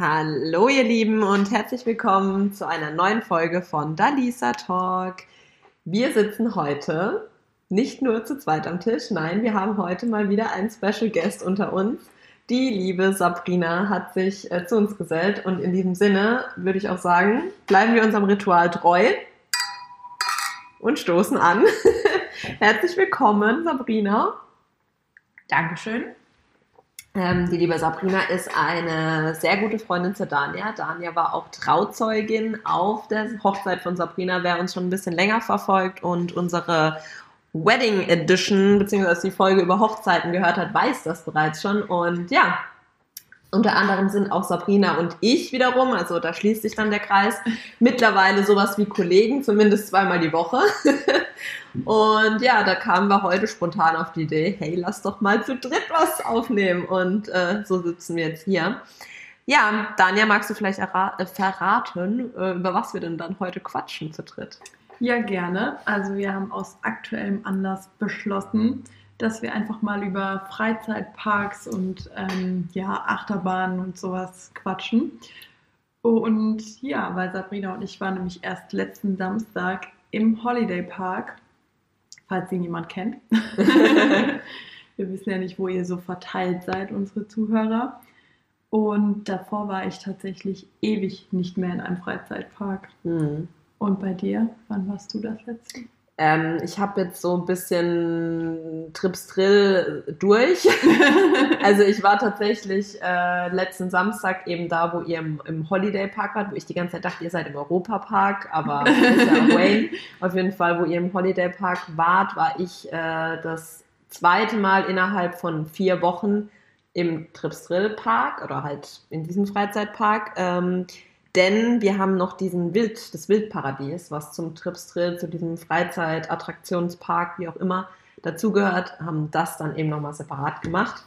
Hallo ihr Lieben und herzlich willkommen zu einer neuen Folge von Dalisa Talk. Wir sitzen heute nicht nur zu zweit am Tisch, nein, wir haben heute mal wieder einen Special Guest unter uns. Die liebe Sabrina hat sich äh, zu uns gesellt und in diesem Sinne würde ich auch sagen, bleiben wir unserem Ritual treu und stoßen an. Herzlich willkommen, Sabrina. Dankeschön. Ähm, die liebe Sabrina ist eine sehr gute Freundin zu Dania. Dania war auch Trauzeugin auf der Hochzeit von Sabrina, wer uns schon ein bisschen länger verfolgt und unsere Wedding Edition, beziehungsweise die Folge über Hochzeiten gehört hat, weiß das bereits schon. Und ja, unter anderem sind auch Sabrina und ich wiederum, also da schließt sich dann der Kreis, mittlerweile sowas wie Kollegen, zumindest zweimal die Woche. Und ja, da kamen wir heute spontan auf die Idee, hey, lass doch mal zu dritt was aufnehmen. Und äh, so sitzen wir jetzt hier. Ja, Dania, magst du vielleicht äh, verraten, äh, über was wir denn dann heute quatschen zu dritt? Ja, gerne. Also wir haben aus aktuellem Anlass beschlossen, dass wir einfach mal über Freizeitparks und ähm, ja, Achterbahnen und sowas quatschen. Und ja, weil Sabrina und ich waren nämlich erst letzten Samstag im Holiday Park falls ihn jemand kennt. Wir wissen ja nicht, wo ihr so verteilt seid, unsere Zuhörer. Und davor war ich tatsächlich ewig nicht mehr in einem Freizeitpark. Mhm. Und bei dir, wann warst du das letzte? Ähm, ich habe jetzt so ein bisschen Trips Drill durch. also ich war tatsächlich äh, letzten Samstag eben da, wo ihr im, im, Holiday Park wart, wo ich die ganze Zeit dachte, ihr seid im Europa Park, aber ist ja Wayne. Auf jeden Fall, wo ihr im Holiday Park wart, war ich äh, das zweite Mal innerhalb von vier Wochen im Trips Drill Park oder halt in diesem Freizeitpark. Ähm, denn wir haben noch diesen Wild, das Wildparadies, was zum Tripstrill, zu diesem Freizeitattraktionspark, wie auch immer, dazugehört, haben das dann eben nochmal separat gemacht.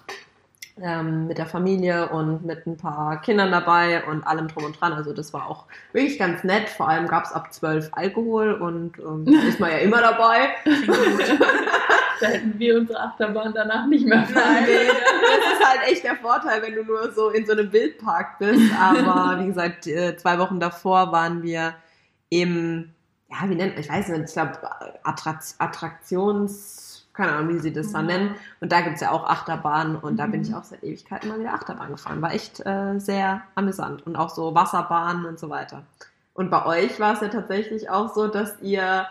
Ähm, mit der Familie und mit ein paar Kindern dabei und allem drum und dran. Also das war auch wirklich ganz nett. Vor allem gab es ab 12 Alkohol und ähm, ist man ja immer dabei. da hätten wir unsere Achterbahn danach nicht mehr fahren. Nee, das ist halt echt der Vorteil, wenn du nur so in so einem Wildpark bist. Aber wie gesagt, äh, zwei Wochen davor waren wir im, ja, wie nennt man, ich weiß nicht, ich glaube, Attraktions, keine Ahnung, wie sie das dann nennen. Und da gibt es ja auch Achterbahnen und da bin ich mhm. auch seit Ewigkeiten mal wieder Achterbahn gefahren. War echt äh, sehr amüsant. Und auch so Wasserbahnen und so weiter. Und bei euch war es ja tatsächlich auch so, dass ihr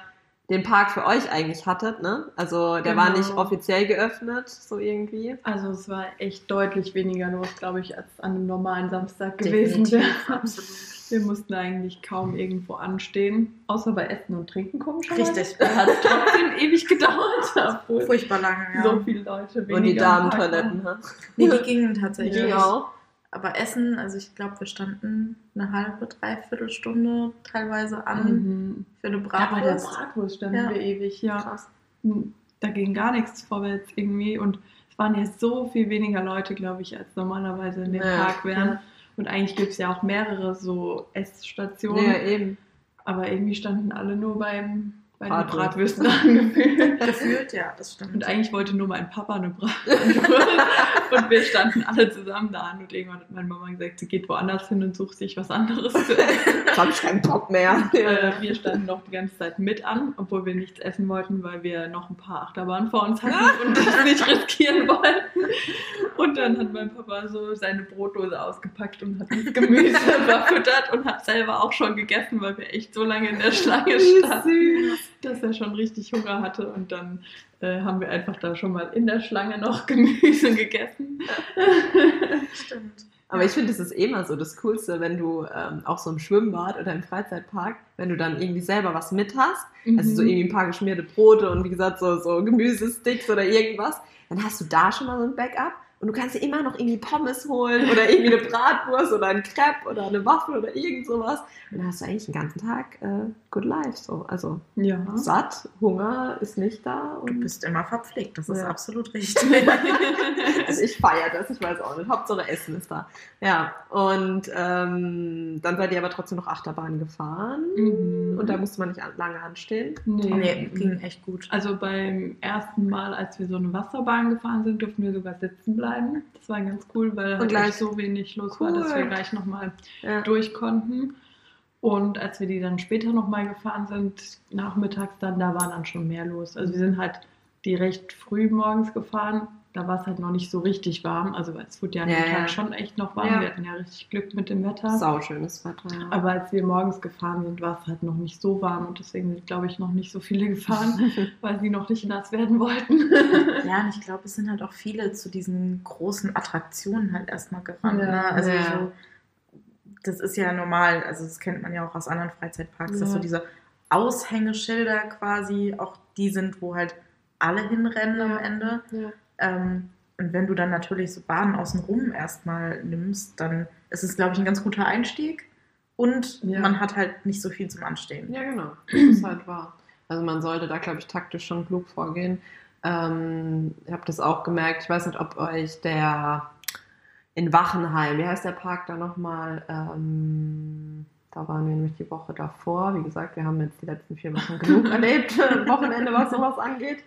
den Park für euch eigentlich hattet, ne? Also der genau. war nicht genau. offiziell geöffnet, so irgendwie. Also es war echt deutlich weniger los, glaube ich, als an einem normalen Samstag gewesen wäre. Absolut. Wir mussten eigentlich kaum irgendwo anstehen, außer bei Essen und Trinken komischerweise. Richtig. Da hat es trotzdem ewig gedauert. Furchtbar lange, ja. So viele Leute weniger. Und die Damentoiletten, ne? Nee, die gingen tatsächlich. Die auch. Aber Essen, also ich glaube, wir standen eine halbe, dreiviertel Stunde teilweise an mhm. für eine Bratwurst. Ja, bei der Bratwurst standen ja. wir ewig, ja. Krass. Hm, da ging gar nichts vorwärts irgendwie und es waren ja so viel weniger Leute, glaube ich, als normalerweise in dem ja, Park wären. Und eigentlich gibt es ja auch mehrere so Essstationen. Ja, eben. Aber irgendwie standen alle nur beim bei den Bratwürsten angefühlt. Gefühlt, ja, das stimmt. Und eigentlich wollte nur mein Papa eine Bratwurst. und wir standen alle zusammen da an und irgendwann hat meine Mama gesagt, sie geht woanders hin und sucht sich was anderes zu essen. Ich habe keinen Bock mehr. Äh, wir standen noch die ganze Zeit mit an, obwohl wir nichts essen wollten, weil wir noch ein paar Achterbahnen vor uns hatten und das nicht riskieren wollten. Und dann hat mein Papa so seine Brotdose ausgepackt und hat das Gemüse verfüttert und hat selber auch schon gegessen, weil wir echt so lange in der Schlange standen dass er schon richtig Hunger hatte und dann äh, haben wir einfach da schon mal in der Schlange noch Gemüse gegessen. Stimmt. Aber ich finde, es ist eh immer so das Coolste, wenn du ähm, auch so im Schwimmbad oder im Freizeitpark, wenn du dann irgendwie selber was mit hast, mhm. also so irgendwie ein paar geschmierte Brote und wie gesagt so, so Gemüsesticks oder irgendwas, dann hast du da schon mal so ein Backup und du kannst dir immer noch irgendwie Pommes holen oder irgendwie eine Bratwurst oder ein Crepe oder eine Waffel oder irgend sowas. Und dann hast du eigentlich den ganzen Tag äh, good life. So. Also ja. satt, Hunger ist nicht da. Und du bist immer verpflegt, das ist ja. absolut richtig. also ich feiere das, ich weiß auch nicht. Hauptsache Essen ist da. Ja, und ähm, dann seid ihr aber trotzdem noch Achterbahn gefahren. Mhm. Und da musste man nicht lange anstehen. Nee, nee, ging echt gut. Also beim ersten Mal, als wir so eine Wasserbahn gefahren sind, durften wir sogar sitzen bleiben bleiben. Das war ganz cool, weil halt gleich- so wenig los war, dass Cool. wir gleich nochmal Ja. durch konnten. Und als wir die dann später nochmal gefahren sind, nachmittags dann, da war dann schon mehr los. Also wir sind halt die recht früh morgens gefahren. Da war es halt noch nicht so richtig warm. Also es wurde ja an Ja, dem ja. Tag schon echt noch warm. Ja. Wir hatten ja richtig Glück mit dem Wetter. Sauschönes Wetter. Ja. Aber als wir morgens gefahren sind, war es halt noch nicht so warm und deswegen sind, glaube ich, noch nicht so viele gefahren, weil sie noch nicht nass werden wollten. Ja, und ich glaube, es sind halt auch viele zu diesen großen Attraktionen halt erstmal gerannt. Ja. ne? Also Ja. so, das ist ja normal, also das kennt man ja auch aus anderen Freizeitparks, dass Ja. so diese Aushängeschilder quasi auch die sind, wo halt alle hinrennen am Ende. Ähm, und wenn du dann natürlich so Bahnen außenrum erstmal nimmst, dann ist es, glaube ich, ein ganz guter Einstieg. Und Ja. man hat halt nicht so viel zum Anstehen. Ja, genau. Das ist halt wahr. Also man sollte da, glaube ich, taktisch schon klug vorgehen. Ähm, ich habe das auch gemerkt. Ich weiß nicht, ob euch der in Wachenheim, wie heißt der Park da nochmal? Ähm, da waren wir nämlich die Woche davor. Wie gesagt, wir haben jetzt die letzten vier Wochen genug erlebt, Wochenende, was sowas angeht.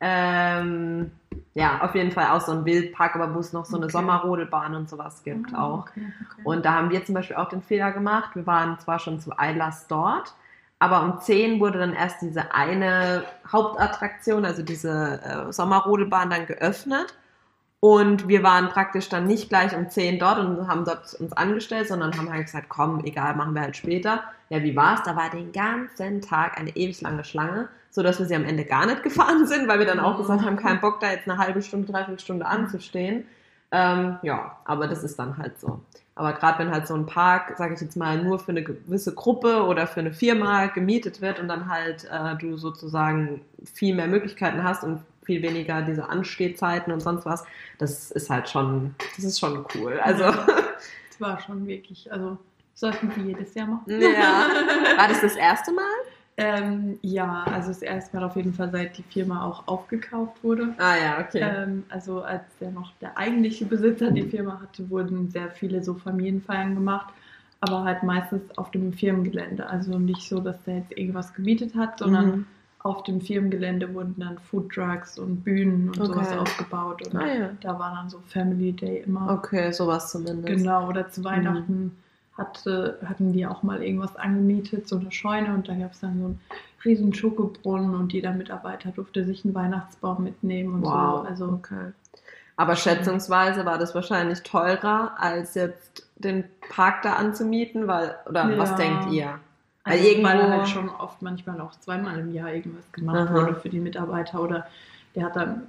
Ähm, ja, auf jeden Fall auch so ein Wildpark, aber wo es noch so eine Okay. Sommerrodelbahn und sowas gibt Ah, auch. Okay, okay. Und da haben wir zum Beispiel auch den Fehler gemacht. Wir waren zwar schon zu Eilers dort, aber um 10 wurde dann erst diese eine Hauptattraktion, also diese äh, Sommerrodelbahn, dann geöffnet. Und wir waren praktisch dann nicht gleich um 10 dort und haben dort uns angestellt, sondern haben halt gesagt, komm, egal, machen wir halt später. Ja, wie war's? Da war den ganzen Tag eine ewig lange Schlange, sodass wir sie am Ende gar nicht gefahren sind, weil wir dann auch gesagt haben, keinen Bock da jetzt eine halbe Stunde, dreiviertel Stunde anzustehen. Ähm, ja, aber das ist dann halt so. Aber gerade wenn halt so ein Park, sage ich jetzt mal, nur für eine gewisse Gruppe oder für eine Firma gemietet wird und dann halt äh, du sozusagen viel mehr Möglichkeiten hast und viel weniger diese Anstehzeiten und sonst was, das ist halt schon, das ist schon cool. Also, Das war schon wirklich, also sollten sie jedes Jahr machen. ja. War das das erste Mal? Ähm, ja, also das erste Mal auf jeden Fall, seit die Firma auch aufgekauft wurde. Ah ja, okay. Ähm, also als der noch der eigentliche Besitzer die Firma hatte, wurden sehr viele so Familienfeiern gemacht, aber halt meistens auf dem Firmengelände. Also nicht so, dass der jetzt irgendwas gemietet hat, sondern Mhm. auf dem Firmengelände wurden dann Foodtrucks und Bühnen und Okay. sowas aufgebaut. Und Ah ja. da war dann so Family Day immer. Okay, sowas zumindest. Genau, oder Mhm. zu Weihnachten hatte, hatten die auch mal irgendwas angemietet, so eine Scheune und da gab es dann so einen riesen Schokobrunnen und jeder Mitarbeiter durfte sich einen Weihnachtsbaum mitnehmen und Wow. so. Also Okay. Aber schätzungsweise war das wahrscheinlich teurer, als jetzt den Park da anzumieten, weil, oder Ja. was denkt ihr? Also, Weil irgendwo- weil halt schon oft manchmal auch zweimal im Jahr irgendwas gemacht Aha. wurde für die Mitarbeiter oder der hat dann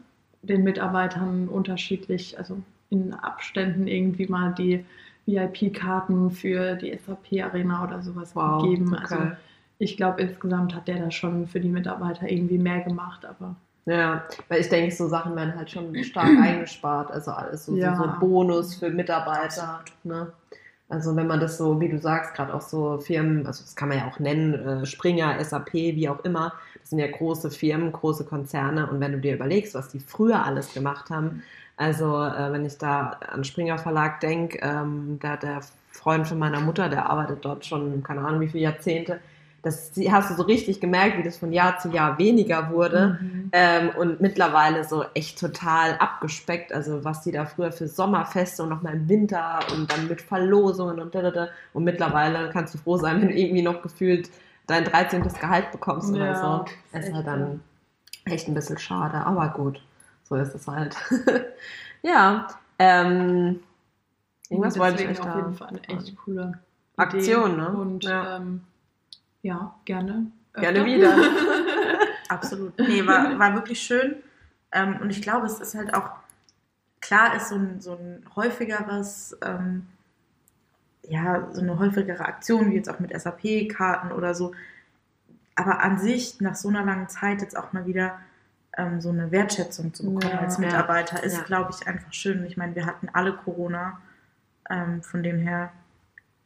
den Mitarbeitern unterschiedlich, also in Abständen irgendwie mal die VIP-Karten für die SAP-Arena oder sowas Wow, gegeben. okay. Also ich glaube, insgesamt hat der da schon für die Mitarbeiter irgendwie mehr gemacht, aber Ja, weil ich denke, so Sachen werden halt schon stark eingespart. Also alles so, Ja. so, so Bonus für Mitarbeiter. Ne? Also wenn man das so, wie du sagst, gerade auch so Firmen, also das kann man ja auch nennen, äh, Springer, SAP, wie auch immer, das sind ja große Firmen, große Konzerne. Und wenn du dir überlegst, was die früher alles gemacht haben, also äh, wenn ich da an Springer Verlag denke, ähm, da der Freund von meiner Mutter, der arbeitet dort schon, keine Ahnung wie viele Jahrzehnte, das hast du so richtig gemerkt, wie das von Jahr zu Jahr weniger wurde. Mhm. Ähm, und mittlerweile so echt total abgespeckt. Also was die da früher für Sommerfeste und nochmal im Winter und dann mit Verlosungen und da, da, da. Und mittlerweile kannst du froh sein, wenn du irgendwie noch gefühlt dein 13. Gehalt bekommst oder Ja, so. ist Das ist halt dann echt ein bisschen schade, aber gut. So ist es halt. ja. Ähm, irgendwas wollte ich euch auf jeden Fall eine echt coole Aktion, Idee. ne? Und Ja. ähm, ja, gerne. Gerne öfter. wieder. Absolut. Nee, war, war wirklich schön. Ähm, und ich glaube, es ist halt auch, klar ist so ein, so ein häufigeres, ähm, ja, so eine häufigere Aktion, wie jetzt auch mit SAP-Karten oder so. Aber an sich, nach so einer langen Zeit jetzt auch mal wieder ähm, so eine Wertschätzung zu bekommen Ja. als Mitarbeiter, ist, Ja. glaube ich, einfach schön. Ich meine, wir hatten alle Corona. Ähm, von dem her,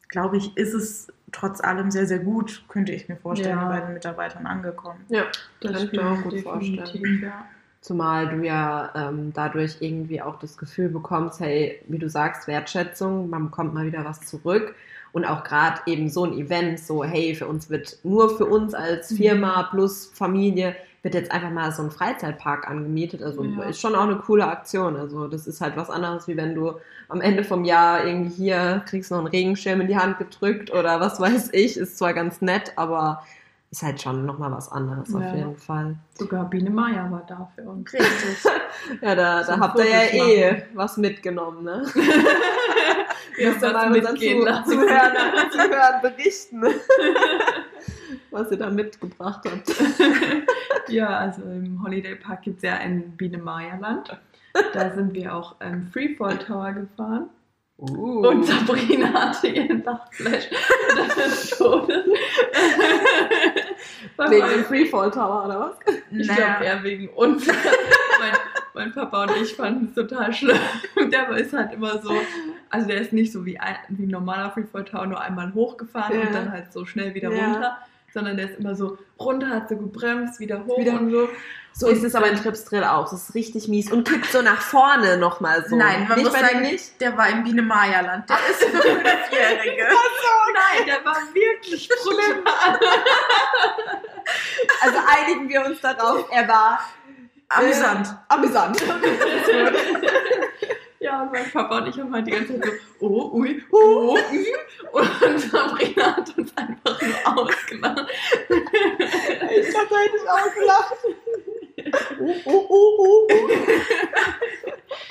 glaube ich, ist es trotz allem sehr, sehr gut, könnte ich mir vorstellen, Ja. bei den Mitarbeitern angekommen. ja, Das kann ich mir auch gut vorstellen. Ja. Zumal du ja ähm, dadurch irgendwie auch das Gefühl bekommst, hey, wie du sagst, Wertschätzung, man bekommt mal wieder was zurück. Und auch gerade eben so ein Event, so, hey, für uns wird nur für uns als Mhm. Firma plus Familie wird jetzt einfach mal so ein Freizeitpark angemietet. Also Ja. ist schon auch eine coole Aktion. Also das ist halt was anderes, wie wenn du am Ende vom Jahr irgendwie hier kriegst noch einen Regenschirm in die Hand gedrückt oder was weiß ich. Ist zwar ganz nett, aber ist halt schon nochmal was anderes auf Ja. jeden Fall. Sogar Biene Maya war da für uns. Richtig. Ja, da, da habt ihr ja eh was mitgenommen, ne? Wir Müsst ihr mal unseren. Zuhörern, Zuhörern berichten, was ihr da mitgebracht habt. Ja, also im Holiday Park gibt es ja ein Biene Maya Land. Da sind wir auch ähm, Freefall Tower gefahren. Uh. Und Sabrina hatte ihren Lachflash des Todes. Wegen dem Freefall Tower oder was? Ich Naja. glaube eher wegen uns. mein, mein Papa und ich fanden es total schlimm. Der ist halt immer so, also der ist nicht so wie ein, wie ein normaler Freefall Tower, nur einmal hochgefahren Ja. und dann halt so schnell wieder Ja. runter. Sondern der ist immer so runter, hat so gebremst, wieder hoch Wieder- und so. So ist es aber in Trips Drill auch. Das ist richtig mies und kippt so nach vorne nochmal so. Nein, man nicht muss sagen, nicht. der war im Biene Maya Land. Der ist für Fünfjährige. Nein, der war wirklich brutal. Also einigen wir uns darauf, er war Amüsant. Äh, amüsant. Ja, und mein Papa und ich haben halt die ganze Zeit so, oh, ui, oh, ui. Und Sabrina hat uns einfach nur ausgelacht. ich glaube, da hätte ich auch gelacht. Uh, uh, uh, uh, uh.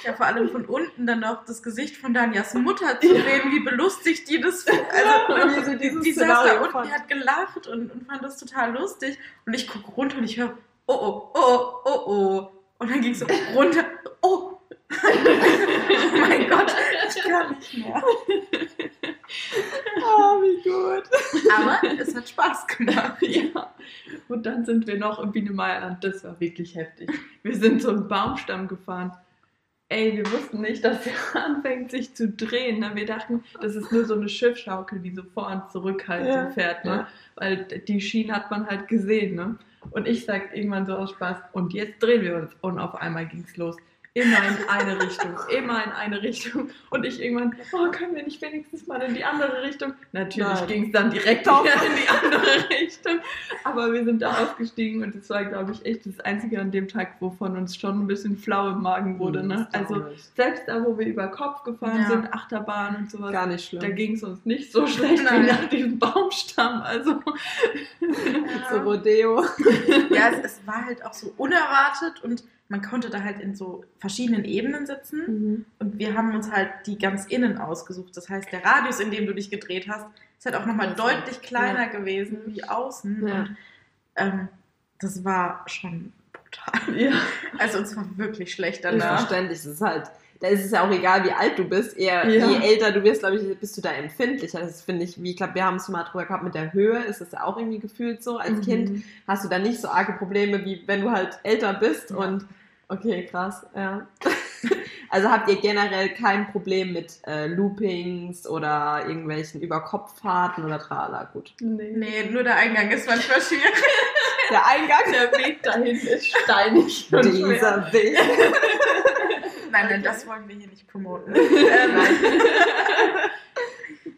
Ja, vor allem von unten dann noch das Gesicht von Danias Mutter zu sehen, wie belustigt die das. Also, Wie so dieses die saß da unten, fand. die hat gelacht und, und fand das total lustig. Und ich gucke runter und ich höre, oh, oh, oh, oh, oh. Und dann ging es so runter, oh. Oh mein Gott, ich kann nicht mehr. Oh, wie gut. Aber es hat Spaß gemacht. Ja. Und dann sind wir noch im Biene Meierland. Das war wirklich heftig. Wir sind so einen Baumstamm gefahren. Ey, wir wussten nicht, dass der anfängt sich zu drehen. Ne? Wir dachten, das ist nur so eine Schiffschaukel, die so vor und zurück halt Ja. so fährt. Ne? Weil die Schienen hat man halt gesehen. Ne? Und ich sag irgendwann so aus Spaß, und jetzt drehen wir uns. Und auf einmal ging's los. Immer in eine Richtung, immer in eine Richtung. Und ich irgendwann, oh, können wir nicht wenigstens mal in die andere Richtung? Natürlich ging es dann direkt wieder in die andere Richtung. Aber wir sind da ausgestiegen und es war, glaube ich, echt das Einzige an dem Tag, wovon uns schon ein bisschen flau im Magen wurde. Ne? Das Also selbst da, wo wir über Kopf gefahren Ja. sind, Achterbahn und sowas, gar nicht da schlimm. ging es uns nicht so schlecht Nein. wie nach diesem Baumstamm. Also So Rodeo. Ja, es, es war halt auch so unerwartet und man konnte da halt in so verschiedenen Ebenen sitzen. Mhm. Und wir haben uns halt die ganz innen ausgesucht. Das heißt, der Radius, in dem du dich gedreht hast, ist halt auch nochmal Also, deutlich kleiner ja. gewesen wie außen. Ja. Und ähm, das war schon brutal. ja. Also uns war wirklich schlecht danach. verständlich. Es ist halt, da ist es ja auch egal, wie alt du bist. Eher, Ja. Je älter du wirst, glaube ich, bist du da empfindlicher. Das finde ich, wie ich glaube, wir haben es mal drüber gehabt mit der Höhe. Ist das ja auch irgendwie gefühlt so. Als Mhm. Kind hast du da nicht so arge Probleme, wie wenn du halt älter bist. Ja. Und okay, krass, ja. Also habt ihr generell kein Problem mit äh, Loopings oder irgendwelchen Überkopffahrten oder trala? Gut. Nee. Nee, nur der Eingang ist manchmal schwierig. Der Eingang Der Weg dahin ist steinig und schwer. dieser Weg. Nein, nein, das wollen wir hier nicht promoten. ähm,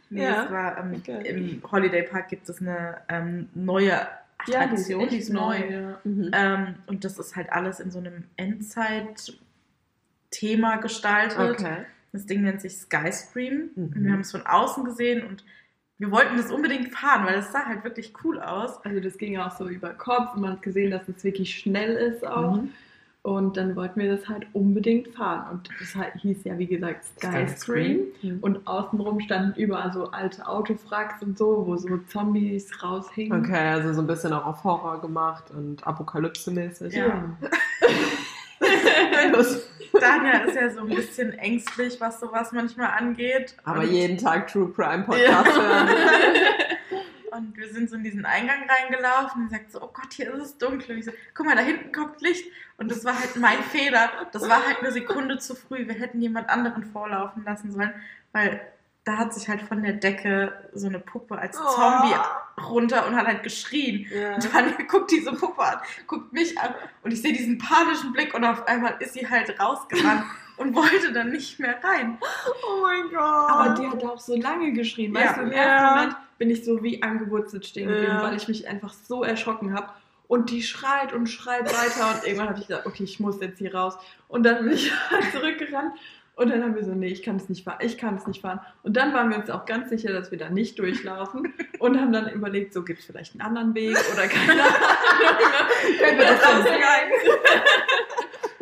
nee, Ja. es war, ähm, Okay. Im Holiday Park gibt es eine ähm, neue Attraktion, die ist neu. Ja. Mhm. Ähm, und das ist halt alles in so einem Endzeit-Thema gestaltet. Okay. Das Ding nennt sich Skyscream. Mhm. Wir haben es von außen gesehen und wir wollten das unbedingt fahren, weil es sah halt wirklich cool aus. Also das ging auch so über Kopf und man hat gesehen, dass es wirklich schnell ist auch. Mhm. Und dann wollten wir das halt unbedingt fahren. Und das halt- hieß ja, wie gesagt, Skyscream. Mhm. Und außenrum standen überall so alte Autofracks und so, wo so Zombies raushingen. Okay, also so ein bisschen auch auf Horror gemacht und Apokalypse-mäßig. Ja. Daniel ist ja so ein bisschen ängstlich, was sowas manchmal angeht. Aber und, jeden Tag True Crime Podcast hören. und wir sind so in diesen Eingang reingelaufen und sagt so, oh Gott, hier ist es dunkel. Und ich so, guck mal, da hinten kommt Licht. Und das war halt mein Fehler. Das war halt eine Sekunde zu früh. Wir hätten jemand anderen vorlaufen lassen sollen, weil da hat sich halt von der Decke so eine Puppe als Oh. Zombie runter und hat halt geschrien. Ja. Und Daniel guckt diese Puppe an, guckt mich an und ich sehe diesen panischen Blick und auf einmal ist sie halt rausgerannt und wollte dann nicht mehr rein. Oh mein Gott. Aber die hat auch so lange geschrien. Ja. Weißt du, im Ja. ersten Moment bin ich so wie angewurzelt stehen geblieben, Ja. weil ich mich einfach so erschrocken habe. Und die schreit und schreit weiter und irgendwann habe ich gesagt, okay, ich muss jetzt hier raus. Und dann bin ich halt zurückgerannt und dann haben wir so, nee, ich kann es nicht fahren, ich kann es nicht fahren. Und dann waren wir uns auch ganz sicher, dass wir da nicht durchlaufen und haben dann überlegt, so gibt es vielleicht einen anderen Weg oder keine Ahnung. Können wir das rausgegangen?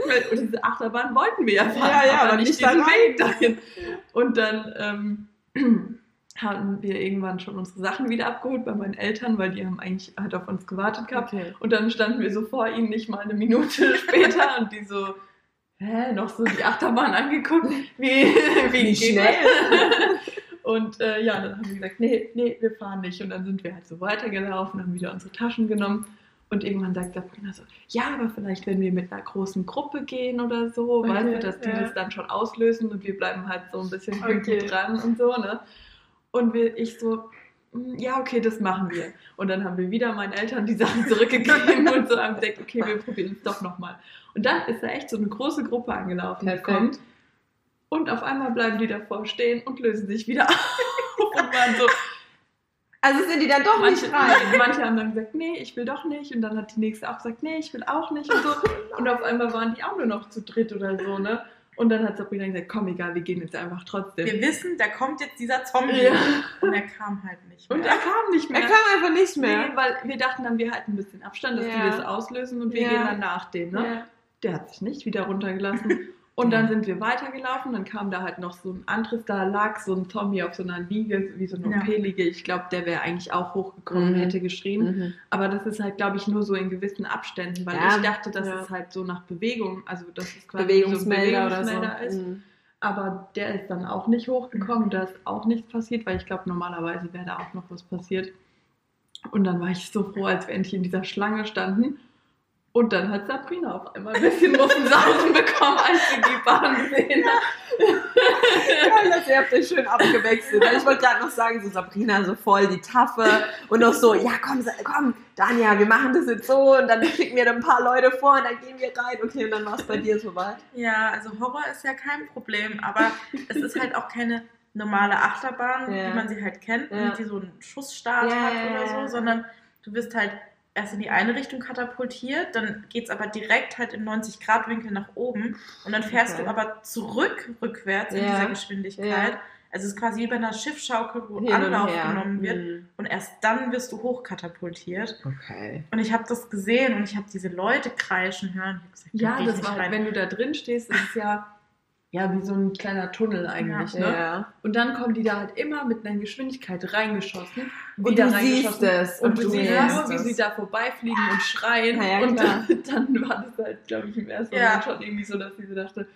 und diese Achterbahn wollten wir ja fahren, Ja, ja, aber nicht diesen. Weg dahin. Und dann ähm, hatten wir irgendwann schon unsere Sachen wieder abgeholt bei meinen Eltern, weil die haben eigentlich halt auf uns gewartet gehabt. Okay. Und dann standen wir so vor ihnen nicht mal eine Minute später und die so, hä, noch so die Achterbahn angeguckt, wie, wie, Wie schnell? Und äh, ja, dann haben wir gesagt, nee, nee, wir fahren nicht. Und dann sind wir halt so weitergelaufen, haben wieder unsere Taschen genommen. Und irgendwann sagt Sabrina so, ja, aber vielleicht, wenn wir mit einer großen Gruppe gehen oder so, Okay, weißt du, dass die ja. das dann schon auslösen und wir bleiben halt so ein bisschen Okay. dran und so, ne? Und wir, ich so, "Mm, ja, okay, das machen wir. Und dann haben wir wieder meinen Eltern die Sachen zurückgegeben und so haben gesagt, okay, wir probieren es doch nochmal. Und dann ist da echt so eine große Gruppe angelaufen Perfekt. gekommen. Und auf einmal bleiben die davor stehen und lösen sich wieder auf und waren so, Also sind die dann doch manche, nicht rein. manche haben dann gesagt, nee, ich will doch nicht. Und dann hat die nächste auch gesagt, nee, ich will auch nicht und so. Und auf einmal waren die auch nur noch zu dritt oder so, ne? Und dann hat Sabrina gesagt, komm, egal, wir gehen jetzt einfach trotzdem. Wir wissen, da kommt jetzt dieser Zombie. Ja. Und er kam halt nicht mehr. Und er kam nicht mehr. Er kam einfach nicht mehr. Nee, weil wir dachten dann, wir halten ein bisschen Abstand, dass Ja. die das auslösen und wir Ja. gehen dann nach denen. Ne? Ja. Der hat sich nicht wieder runtergelassen. Und dann sind wir weitergelaufen, dann kam da halt noch so ein anderes, da lag so ein Zombie auf so einer Liege, wie so eine Ja. OP-Liege. Ich glaube, der wäre eigentlich auch hochgekommen, Mhm. hätte geschrien. Mhm. Aber das ist halt, glaube ich, nur so in gewissen Abständen, weil Ja, ich dachte, dass ja. es halt so nach Bewegung, also das ist quasi Bewegungsmelder, so ein oder Bewegungsmelder so. ist. Mhm. Aber der ist dann auch nicht hochgekommen, da ist auch nichts passiert, weil ich glaube, normalerweise wäre da auch noch was passiert. Und dann war ich so froh, als wir endlich in dieser Schlange standen. Und dann hat Sabrina auf einmal ein bisschen Muffensausen bekommen, als sie die Bahn gesehen hat. Dass ihr habt euch schön abgewechselt. Weil ich wollte gerade noch sagen, so Sabrina so voll die Taffe und noch so, ja komm, komm, Danja, wir machen das jetzt so und dann schicken wir ein paar Leute vor und dann gehen wir rein. Okay, und dann war es bei dir soweit. Ja, also Horror ist ja kein Problem, aber es ist halt auch keine normale Achterbahn, Ja. wie man sie halt kennt, Ja. die so einen Schussstart Ja, hat ja, oder ja. so, sondern du wirst halt erst in die eine Richtung katapultiert, dann geht es aber direkt halt im 90-Grad-Winkel nach oben und dann fährst Okay. du aber zurück, rückwärts in Ja. dieser Geschwindigkeit. Ja. Also es ist quasi wie bei einer Schiffsschaukel, wo Hin Anlauf genommen wird Mhm. und erst dann wirst du hochkatapultiert. Okay. Und ich habe das gesehen und ich habe diese Leute kreischen hören. Gesagt, Ja, das war, rein. wenn du da drin stehst, ist es ja, ja wie so ein kleiner Tunnel eigentlich. Ne? Ja. Und dann kommen die da halt immer mit einer Geschwindigkeit reingeschossen. Und wieder du siehst reingeschossen. es. Und, du siehst hörst nur, wie sie da vorbeifliegen und schreien. Ja, und dann, dann war das halt, glaube ich, im ersten Ja. Moment schon irgendwie so, dass sie so dachte,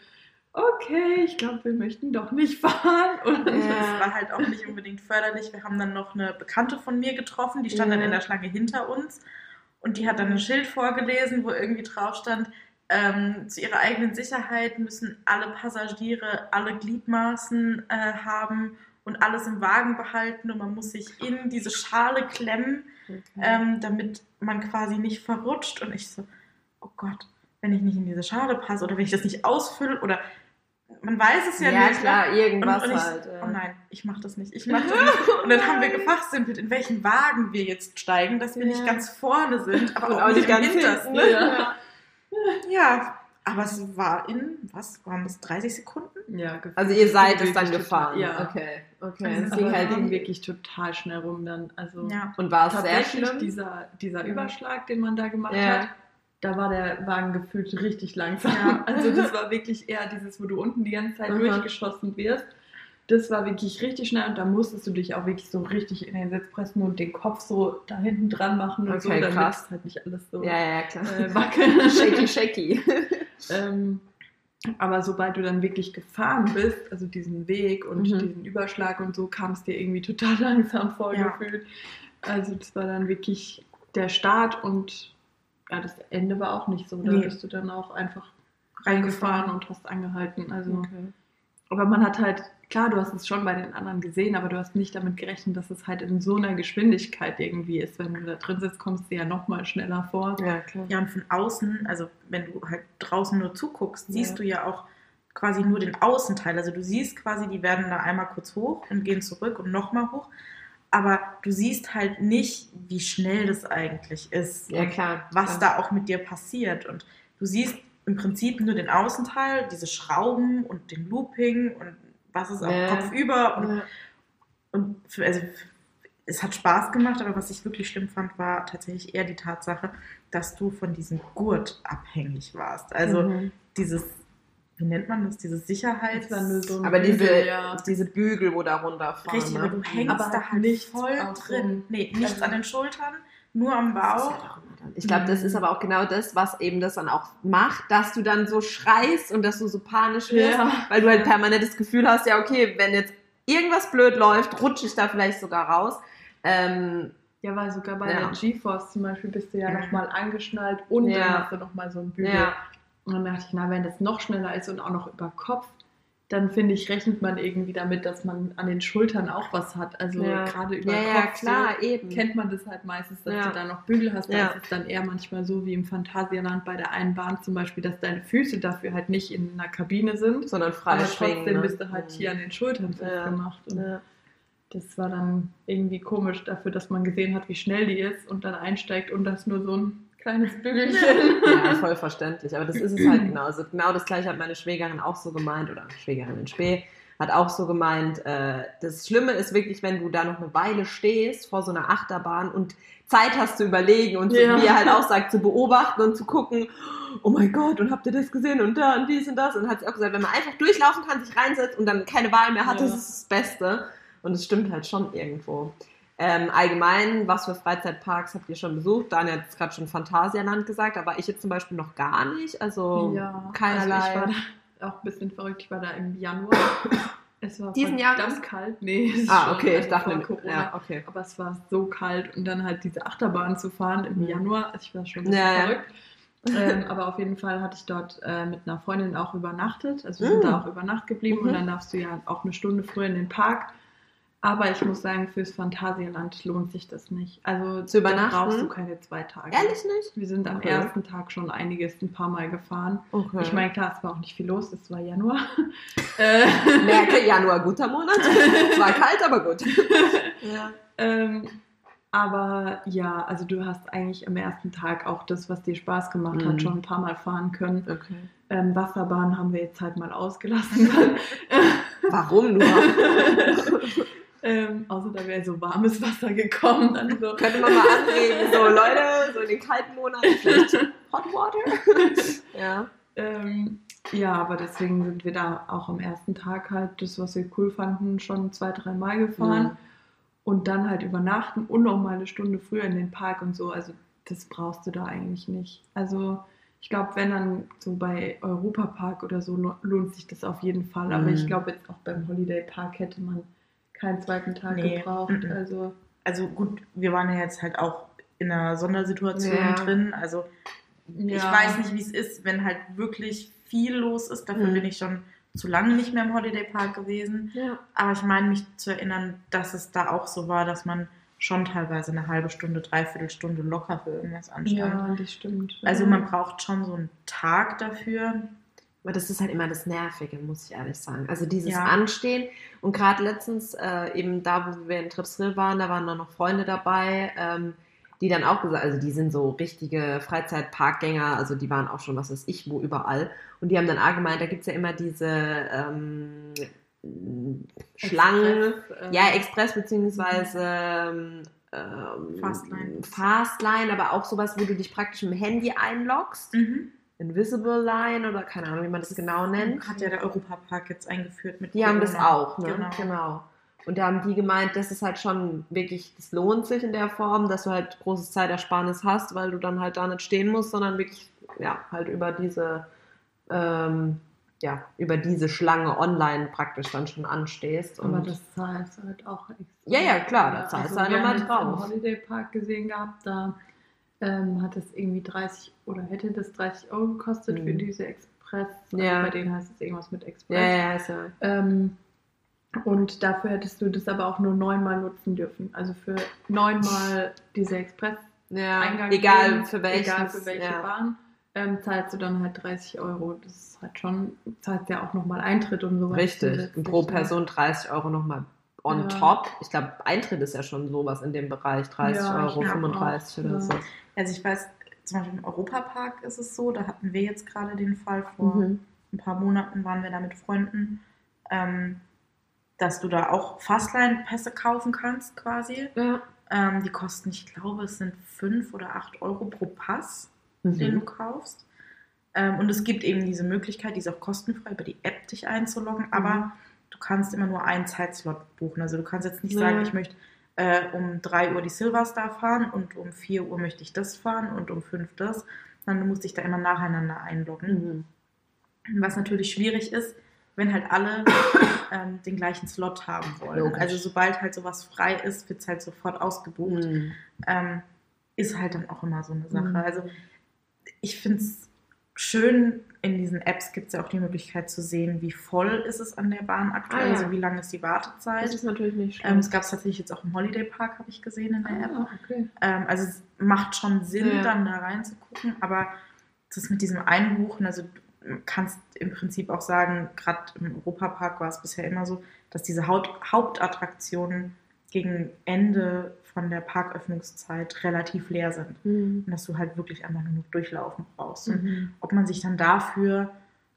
okay, ich glaube, wir möchten doch nicht fahren. Und Ja. Das war halt auch nicht unbedingt förderlich. Wir haben dann noch eine Bekannte von mir getroffen, die stand dann Ja. in der Schlange hinter uns und die hat dann ein Schild vorgelesen, wo irgendwie drauf stand, ähm, zu ihrer eigenen Sicherheit müssen alle Passagiere alle Gliedmaßen äh, haben und alles im Wagen behalten und man muss sich in diese Schale klemmen, Okay. ähm, damit man quasi nicht verrutscht. Und ich so, oh Gott, wenn ich nicht in diese Schale passe oder wenn ich das nicht ausfülle oder man weiß es ja, ja, nicht. ne? klar, irgendwas und, und ich, halt. ja. Oh nein, ich mach das nicht. Ich mach das nicht. Und dann haben wir gefachsimpelt, in welchen Wagen wir jetzt steigen, dass wir nicht Ja. ganz vorne sind, aber Und auch, nicht ganz hintersten. hintersten. Ja. Ja, aber es war in, was waren das, 30 Sekunden? ja, gefühlt Also ihr seid es dann total- gefahren. Ja. Okay. Okay. Also Es ging halt ging in, wirklich total schnell rum dann. Also Ja. und war es sehr tatsächlich schlimm? dieser, dieser Ja. Überschlag, den man da gemacht Ja. hat, da war der Wagen gefühlt richtig langsam. Ja. Also das war wirklich eher dieses, wo du unten die ganze Zeit Aha. durchgeschossen wirst. Das war wirklich richtig schnell und da musstest du dich auch wirklich so richtig in den Sitz pressen und den Kopf so da hinten dran machen und so, Okay, damit krass. halt nicht alles so Ja, ja, klar. äh, shaky, shaky. Ähm, aber sobald du dann wirklich gefahren bist, also diesen Weg und Mhm. diesen Überschlag und so, kam es dir irgendwie total langsam vorgefühlt. Also das war dann wirklich der Start und ja, das Ende war auch nicht so. Da Nee. bist du dann auch einfach reingefahren Reingefahren. und hast angehalten. Also, Okay. aber man hat halt, klar, du hast es schon bei den anderen gesehen, aber du hast nicht damit gerechnet, dass es halt in so einer Geschwindigkeit irgendwie ist. Wenn du da drin sitzt, kommst du ja noch mal schneller vor. Ja, klar. Ja, und von außen, also wenn du halt draußen nur zuguckst, siehst Ja. du ja auch quasi nur den Außenteil. Also du siehst quasi, die werden da einmal kurz hoch und gehen zurück und nochmal hoch. aber du siehst halt nicht, wie schnell das eigentlich ist. Ja, klar. Was klar. da auch mit dir passiert. Und du siehst im Prinzip nur den Außenteil, diese Schrauben und den Looping und was ist am Ja. Kopf über. Und, Ja. und für, also, es hat Spaß gemacht, aber was ich wirklich schlimm fand, war tatsächlich eher die Tatsache, dass du von diesem Gurt abhängig warst. Also Mhm. dieses, wie nennt man das, war nur so ein Aber diese, Bügel, ja. diese Bügel, wo da runterfahren. Richtig, ne? aber du hängst Aber da halt nichts voll drin. Nee, nichts also- an den Schultern, nur am Bauch. Ich glaube, das Mhm. ist aber auch genau das, was eben das dann auch macht, dass du dann so schreist und dass du so panisch wirst, Ja. weil du halt permanent das Gefühl hast, ja, okay, wenn jetzt irgendwas blöd läuft, rutsche ich da vielleicht sogar raus. Ähm, Ja, weil sogar bei Ja. der GeForce zum Beispiel bist du ja Mhm. nochmal angeschnallt und Ja. dann hast du nochmal so einen Bügel. ja, Und dann dachte ich, na, wenn das noch schneller ist und auch noch über Kopf, dann finde ich, rechnet man irgendwie damit, dass man an den Schultern auch was hat. Also ja. gerade über ja, Kopf ja, klar, so, eben. kennt man das halt meistens, dass Ja. du da noch Bügel hast. Da ist es dann eher manchmal so wie im Phantasialand bei der einen Bahn zum Beispiel, dass deine Füße dafür halt nicht in einer Kabine sind. sondern frei Aber schwingen. trotzdem ne? bist du halt hier an den Schultern festgemacht. Und Ja. das war dann irgendwie komisch dafür, dass man gesehen hat, wie schnell die ist und dann einsteigt und das nur so ein kleines Bügelchen. Ja, voll verständlich. Aber das ist es halt genau. Also genau das gleiche hat meine Schwägerin auch so gemeint, oder Schwägerin in Spee hat auch so gemeint, äh, das Schlimme ist wirklich, wenn du da noch eine Weile stehst vor so einer Achterbahn und Zeit hast zu überlegen und Ja. wie er halt auch sagt, zu beobachten und zu gucken, oh mein Gott, und habt ihr das gesehen und da und dies und das. Und hat sie auch gesagt, wenn man einfach durchlaufen kann, sich reinsetzt und dann keine Wahl mehr hat, Ja. das ist das Beste. Und es stimmt halt schon irgendwo. Ähm, allgemein, was für Freizeitparks habt ihr schon besucht? Daniel hat jetzt gerade schon Phantasialand gesagt, aber ich jetzt zum Beispiel noch gar nicht. Also ja, keinerlei. Also ich war da auch ein bisschen verrückt. Ich war da im Januar. Es war Diesen verdammt Jahres? kalt. Nee, es ah, okay, ich dachte, nämlich- Corona. ja, okay. Aber es war so kalt und dann halt diese Achterbahn zu fahren im Mhm. Januar. Also ich war schon ein bisschen Ja, verrückt. ähm, aber auf jeden Fall hatte ich dort äh, mit einer Freundin auch übernachtet. Also wir sind Mhm. da auch über Nacht geblieben Mhm. und dann darfst du ja auch eine Stunde früher in den Park. Aber ich muss sagen, fürs Phantasialand lohnt sich das nicht. Also Zu übernachten? brauchst du keine zwei Tage. Ehrlich nicht? Wir sind am Okay. ersten Tag schon einiges ein paar Mal gefahren. Okay. Ich meine, klar, es war auch nicht viel los, es war Januar. äh, merke, Januar guter Monat. Es war kalt, aber gut. ja. ähm, aber ja, also du hast eigentlich am ersten Tag auch das, was dir Spaß gemacht Mhm. hat, schon ein paar Mal fahren können. Okay. Ähm, Wasserbahn haben wir jetzt halt mal ausgelassen. Warum nur? ähm, außer da wäre so warmes Wasser gekommen. Dann so. Könnte man mal anregen, so Leute, so in den kalten Monaten vielleicht Hot Water. ja. Ähm, ja, aber deswegen sind wir da auch am ersten Tag halt das, was wir cool fanden, schon zwei, drei Mal gefahren. Mhm. Und dann halt übernachten und noch mal eine Stunde früher in den Park und so. Also das brauchst du da eigentlich nicht. Also ich glaube, wenn dann so bei Europa Park oder so lo- lohnt sich das auf jeden Fall. Aber Mhm. ich glaube jetzt auch beim Holiday Park hätte man keinen zweiten Tag Nee. gebraucht. Mhm. Also Also gut, wir waren ja jetzt halt auch in einer Sondersituation Ja. drin. Also ja. ich weiß nicht, wie es ist, wenn halt wirklich viel los ist. Dafür Mhm. bin ich schon zu lange nicht mehr im Holiday Park gewesen. ja. Aber ich meine mich zu erinnern, dass es da auch so war, dass man schon teilweise eine halbe Stunde, dreiviertel Stunde locker für irgendwas anstand. Ja, das stimmt. Also man braucht schon so einen Tag dafür. Aber das ist halt immer das Nervige, muss ich ehrlich sagen. Also dieses Ja. Anstehen und gerade letztens äh, eben da, wo wir in Tripsrill waren, da waren dann noch Freunde dabei, ähm, die dann auch gesagt, also die sind so richtige Freizeitparkgänger, also die waren auch schon, was weiß ich, wo überall. Und die haben dann auch gemeint, da gibt es ja immer diese ähm, Schlangen, Express, ähm, ja, Express beziehungsweise ähm, ähm, Fastline. Fastline, aber auch sowas, wo du dich praktisch mit dem Handy einloggst. Mhm. Invisible Line oder keine Ahnung, wie man das genau nennt. Hat ja der Europapark jetzt eingeführt mit Die haben das Corona. auch, ne? Genau. Genau. Und da haben die gemeint, das ist halt schon wirklich, das lohnt sich in der Form, dass du halt großes Zeitersparnis hast, weil du dann halt da nicht stehen musst, sondern wirklich, ja, halt über diese, ähm, ja, über diese Schlange online praktisch dann schon anstehst. Aber das zahlst du halt auch extra. Ja, ja, klar, da zahlst du halt jetzt drauf. Im Holiday Park gesehen gehabt, da ähm, hat es irgendwie 30 oder hätte das 30 Euro gekostet für Mhm. diese Express. Also Ja. Bei denen heißt es irgendwas mit Express. ja, ja, ja. Ähm, und dafür hättest du das aber auch nur neunmal nutzen dürfen. Also für neunmal diese Express ja Eingang egal gehen, für welches. egal für welche ja. Bahn, ähm, zahlst du dann halt 30 Euro. Das ist halt schon, zahlst ja auch nochmal Eintritt und sowas. Richtig. zusätzlich, Und pro? Person 30 Euro nochmal on Ja. top. Ich glaube, Eintritt ist ja schon sowas in dem Bereich, 30 Ja, Euro, glaub 35 auch, oder so. Also ich weiß, zum Beispiel im Europapark ist es so, da hatten wir jetzt gerade den Fall vor Mhm. ein paar Monaten waren wir da mit Freunden, ähm, dass du da auch Fastline-Pässe kaufen kannst quasi. Ja. Ähm, die kosten, ich glaube, es sind 5 oder 8 Euro pro Pass, den du Mhm. kaufst. Ähm, und es gibt eben diese Möglichkeit, die ist auch kostenfrei, über die App dich einzuloggen, Mhm. aber du kannst immer nur einen Zeitslot buchen. Also du kannst jetzt nicht Ja. sagen, ich möchte äh, um 3 Uhr die Silverstar fahren und um 4 Uhr möchte ich das fahren und um 5 das, sondern du musst dich da immer nacheinander einloggen. Mhm. Was natürlich schwierig ist, wenn halt alle ähm, den gleichen Slot haben wollen. Logisch. Also sobald halt sowas frei ist, wird es halt sofort ausgebucht. Mhm. Ähm, ist halt dann auch immer so eine Sache. Mhm. Also ich finde es schön, in diesen Apps gibt es ja auch die Möglichkeit zu sehen, wie voll ist es an der Bahn aktuell, Ah, ja. also wie lange ist die Wartezeit. Das ist natürlich nicht Ähm, schlimm. es gab es tatsächlich jetzt auch im Holiday Park, habe ich gesehen in der App. ah, okay. Ähm, also es macht schon Sinn, Ja. dann da reinzugucken, aber das mit diesem Einbuchen, also du kannst im Prinzip auch sagen, gerade im Europapark war es bisher immer so, dass diese Haut Hauptattraktionen gegen Ende von der Parköffnungszeit relativ leer sind. Mhm. Und dass du halt wirklich einfach nur noch durchlaufen brauchst. Und Mhm. ob man sich dann dafür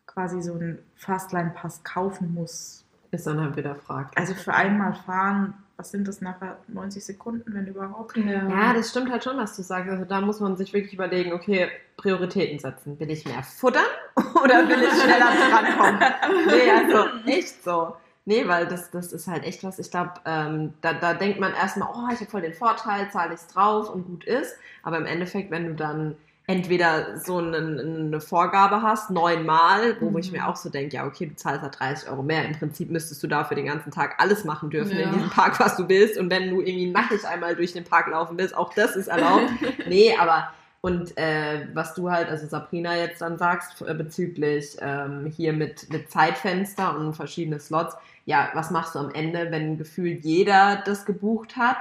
quasi so einen Fastline-Pass kaufen muss, Ist dann halt wieder fraglich. also für einmal fahren, was sind das nachher 90 Sekunden, wenn überhaupt? Ja, das stimmt halt schon, was du sagst. Also da muss man sich wirklich überlegen, okay, Prioritäten setzen. Will ich mehr futtern oder will ich schneller drankommen? Nee, also echt so. Nee, weil das, das ist halt echt was, ich glaube, ähm, da, da denkt man erstmal, oh, ich habe voll den Vorteil, zahle ich's drauf und gut ist. Aber im Endeffekt, wenn du dann entweder so eine, eine Vorgabe hast, neunmal, wo ich Mhm. mir auch so denke, ja, okay, du zahlst halt 30 Euro mehr. Im Prinzip müsstest du dafür den ganzen Tag alles machen dürfen Ja. in diesem Park, was du willst. Und wenn du irgendwie nackig einmal durch den Park laufen willst, auch das ist erlaubt. nee, aber und äh, was du halt, also Sabrina jetzt dann sagst, äh, bezüglich ähm, hier mit, mit Zeitfenster und verschiedene Slots, ja, was machst du am Ende, wenn gefühlt jeder das gebucht hat?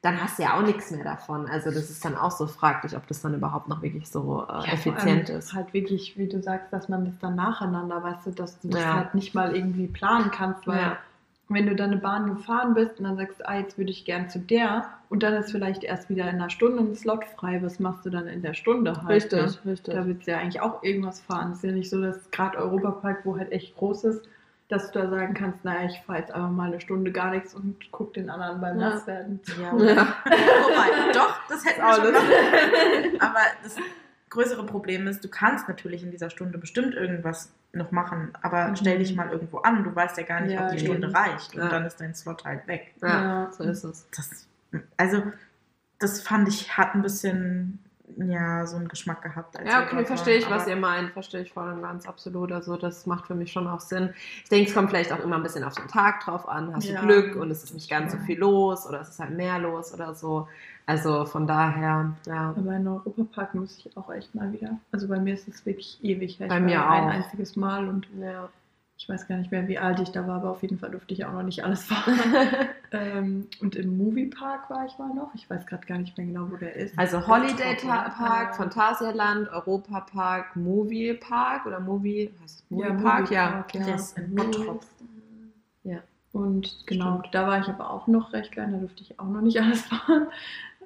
Dann hast du ja auch nichts mehr davon. Also das ist dann auch so fraglich, ob das dann überhaupt noch wirklich so äh, Ja, effizient ist. Halt wirklich, wie du sagst, dass man das dann nacheinander, weißt du, dass du das Ja. halt nicht mal irgendwie planen kannst, weil Ja. wenn du dann eine Bahn gefahren bist und dann sagst, ah, jetzt würde ich gern zu der und dann ist vielleicht erst wieder in einer Stunde ein Slot frei, was machst du dann in der Stunde halt? Ne? richtig. Da willst du ja eigentlich auch irgendwas fahren. Es ist ja nicht so, dass gerade Europapark, wo halt echt groß ist, dass du da sagen kannst, naja, ich fahre jetzt einfach mal eine Stunde gar nichts und guck den anderen beim Ja. Nasswerden zu. Ja, Ja. Wobei, doch, das hätten wir Alles. schon machen. Aber das größere Problem ist, du kannst natürlich in dieser Stunde bestimmt irgendwas noch machen, aber Mhm. stell dich mal irgendwo an, du weißt ja gar nicht, Ja, ob die Stunde eben. reicht und Ja. dann ist dein Slot halt weg. Ja, Ja. so ist es. Das, also, das fand ich, hat ein bisschen, ja, so einen Geschmack gehabt. als Ja, okay, verstehe ich, was ihr meint. Verstehe ich voll und ganz absolut. Also das macht für mich schon auch Sinn. Ich denke, es kommt vielleicht auch immer ein bisschen auf den Tag drauf an. Hast Ja. du Glück und es ist nicht ganz so Ja. viel los oder es ist halt mehr los oder so. Also von daher, ja. Aber in Europapark muss ich auch echt mal wieder. Also bei mir ist es wirklich ewig. Ich Bei mir ein auch. einziges Mal und ja. Ich weiß gar nicht mehr, wie alt ich da war, aber auf jeden Fall durfte ich auch noch nicht alles fahren. ähm, und im Moviepark war ich mal noch. Ich weiß gerade gar nicht mehr genau, wo der ist. Also Holiday? Park, Ja. Phantasialand, Europapark, Movie Park oder Movie, ist Movie Ja, Park? Ja. Moviepark, ja. Der ist in Bottrop. Und genau, da war ich aber auch noch recht klein, da durfte ich auch noch nicht alles fahren.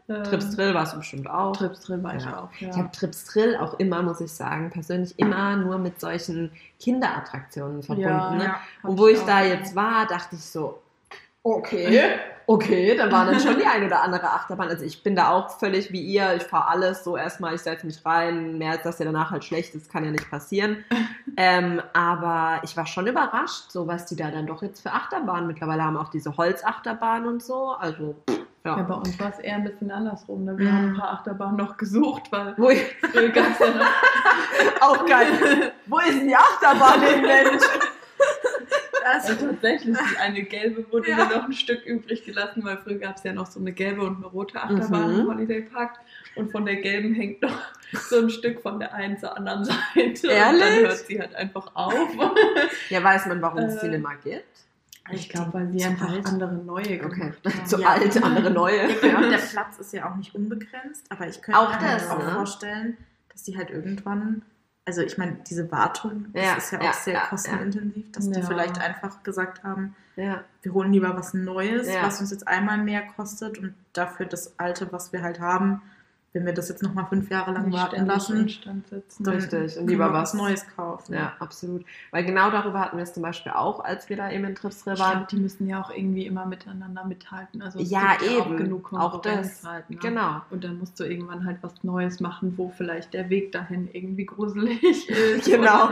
Ähm, Trips Drill warst du bestimmt auch. Trips drin war ich Ja. auch, ja. Ich habe Trips Drill auch immer, muss ich sagen, persönlich immer nur mit solchen Kinderattraktionen verbunden. Ja. ne? Und wo ich auch, da jetzt war, dachte ich so, okay, okay, da war dann schon die ein oder andere Achterbahn. Also ich bin da auch völlig wie ihr, ich fahre alles so erstmal, ich setze mich rein, mehr als dass der danach halt schlecht ist, kann ja nicht passieren. ähm, aber ich war schon überrascht, so was die da dann doch jetzt für Achterbahnen mittlerweile haben, auch diese Holzachterbahn und so. Also, pff, ja. Ja, bei uns war es eher ein bisschen andersrum. Ne? Wir Mhm. haben ein paar Achterbahnen noch gesucht, weil Wo gab es ja noch auch geil. Wo ist denn die Achterbahn hin, Mensch? Also tatsächlich, die eine gelbe wurde Ja. mir noch ein Stück übrig gelassen, weil früher gab es ja noch so eine gelbe und eine rote Achterbahn Mhm. im Holiday Park. Und von der gelben hängt noch so ein Stück von der einen zur anderen Seite. Und Ehrlich? dann hört sie halt einfach auf. Ja, weiß man, warum es Äh, die immer gibt? Ich glaube, weil sie einfach alt. andere neue Okay. haben. Zu Ja. alt, andere neue. Ja. Der Platz ist ja auch nicht unbegrenzt, aber ich könnte Auch mir halt das, auch ne? vorstellen, dass die halt irgendwann also ich meine, diese Wartung, das Ja, ist ja auch ja, sehr ja, kostenintensiv, dass die vielleicht einfach gesagt haben, wir holen lieber was Neues, was uns jetzt einmal mehr kostet und dafür das Alte, was wir halt haben, wenn wir das jetzt nochmal fünf Jahre lang Nicht warten lassen, instand setzen. dann Richtig, und lieber was- Neues kaufen. Ja, absolut. Weil genau darüber hatten wir es zum Beispiel auch, als wir da eben in Tripsdrill waren. glaube, die müssen ja auch irgendwie immer miteinander mithalten. Also es Ja, gibt auch eben. genug Auch Konkurrenz das. halt. Ne? Genau. Und dann musst du irgendwann halt was Neues machen, wo vielleicht der Weg dahin irgendwie gruselig ist. Genau.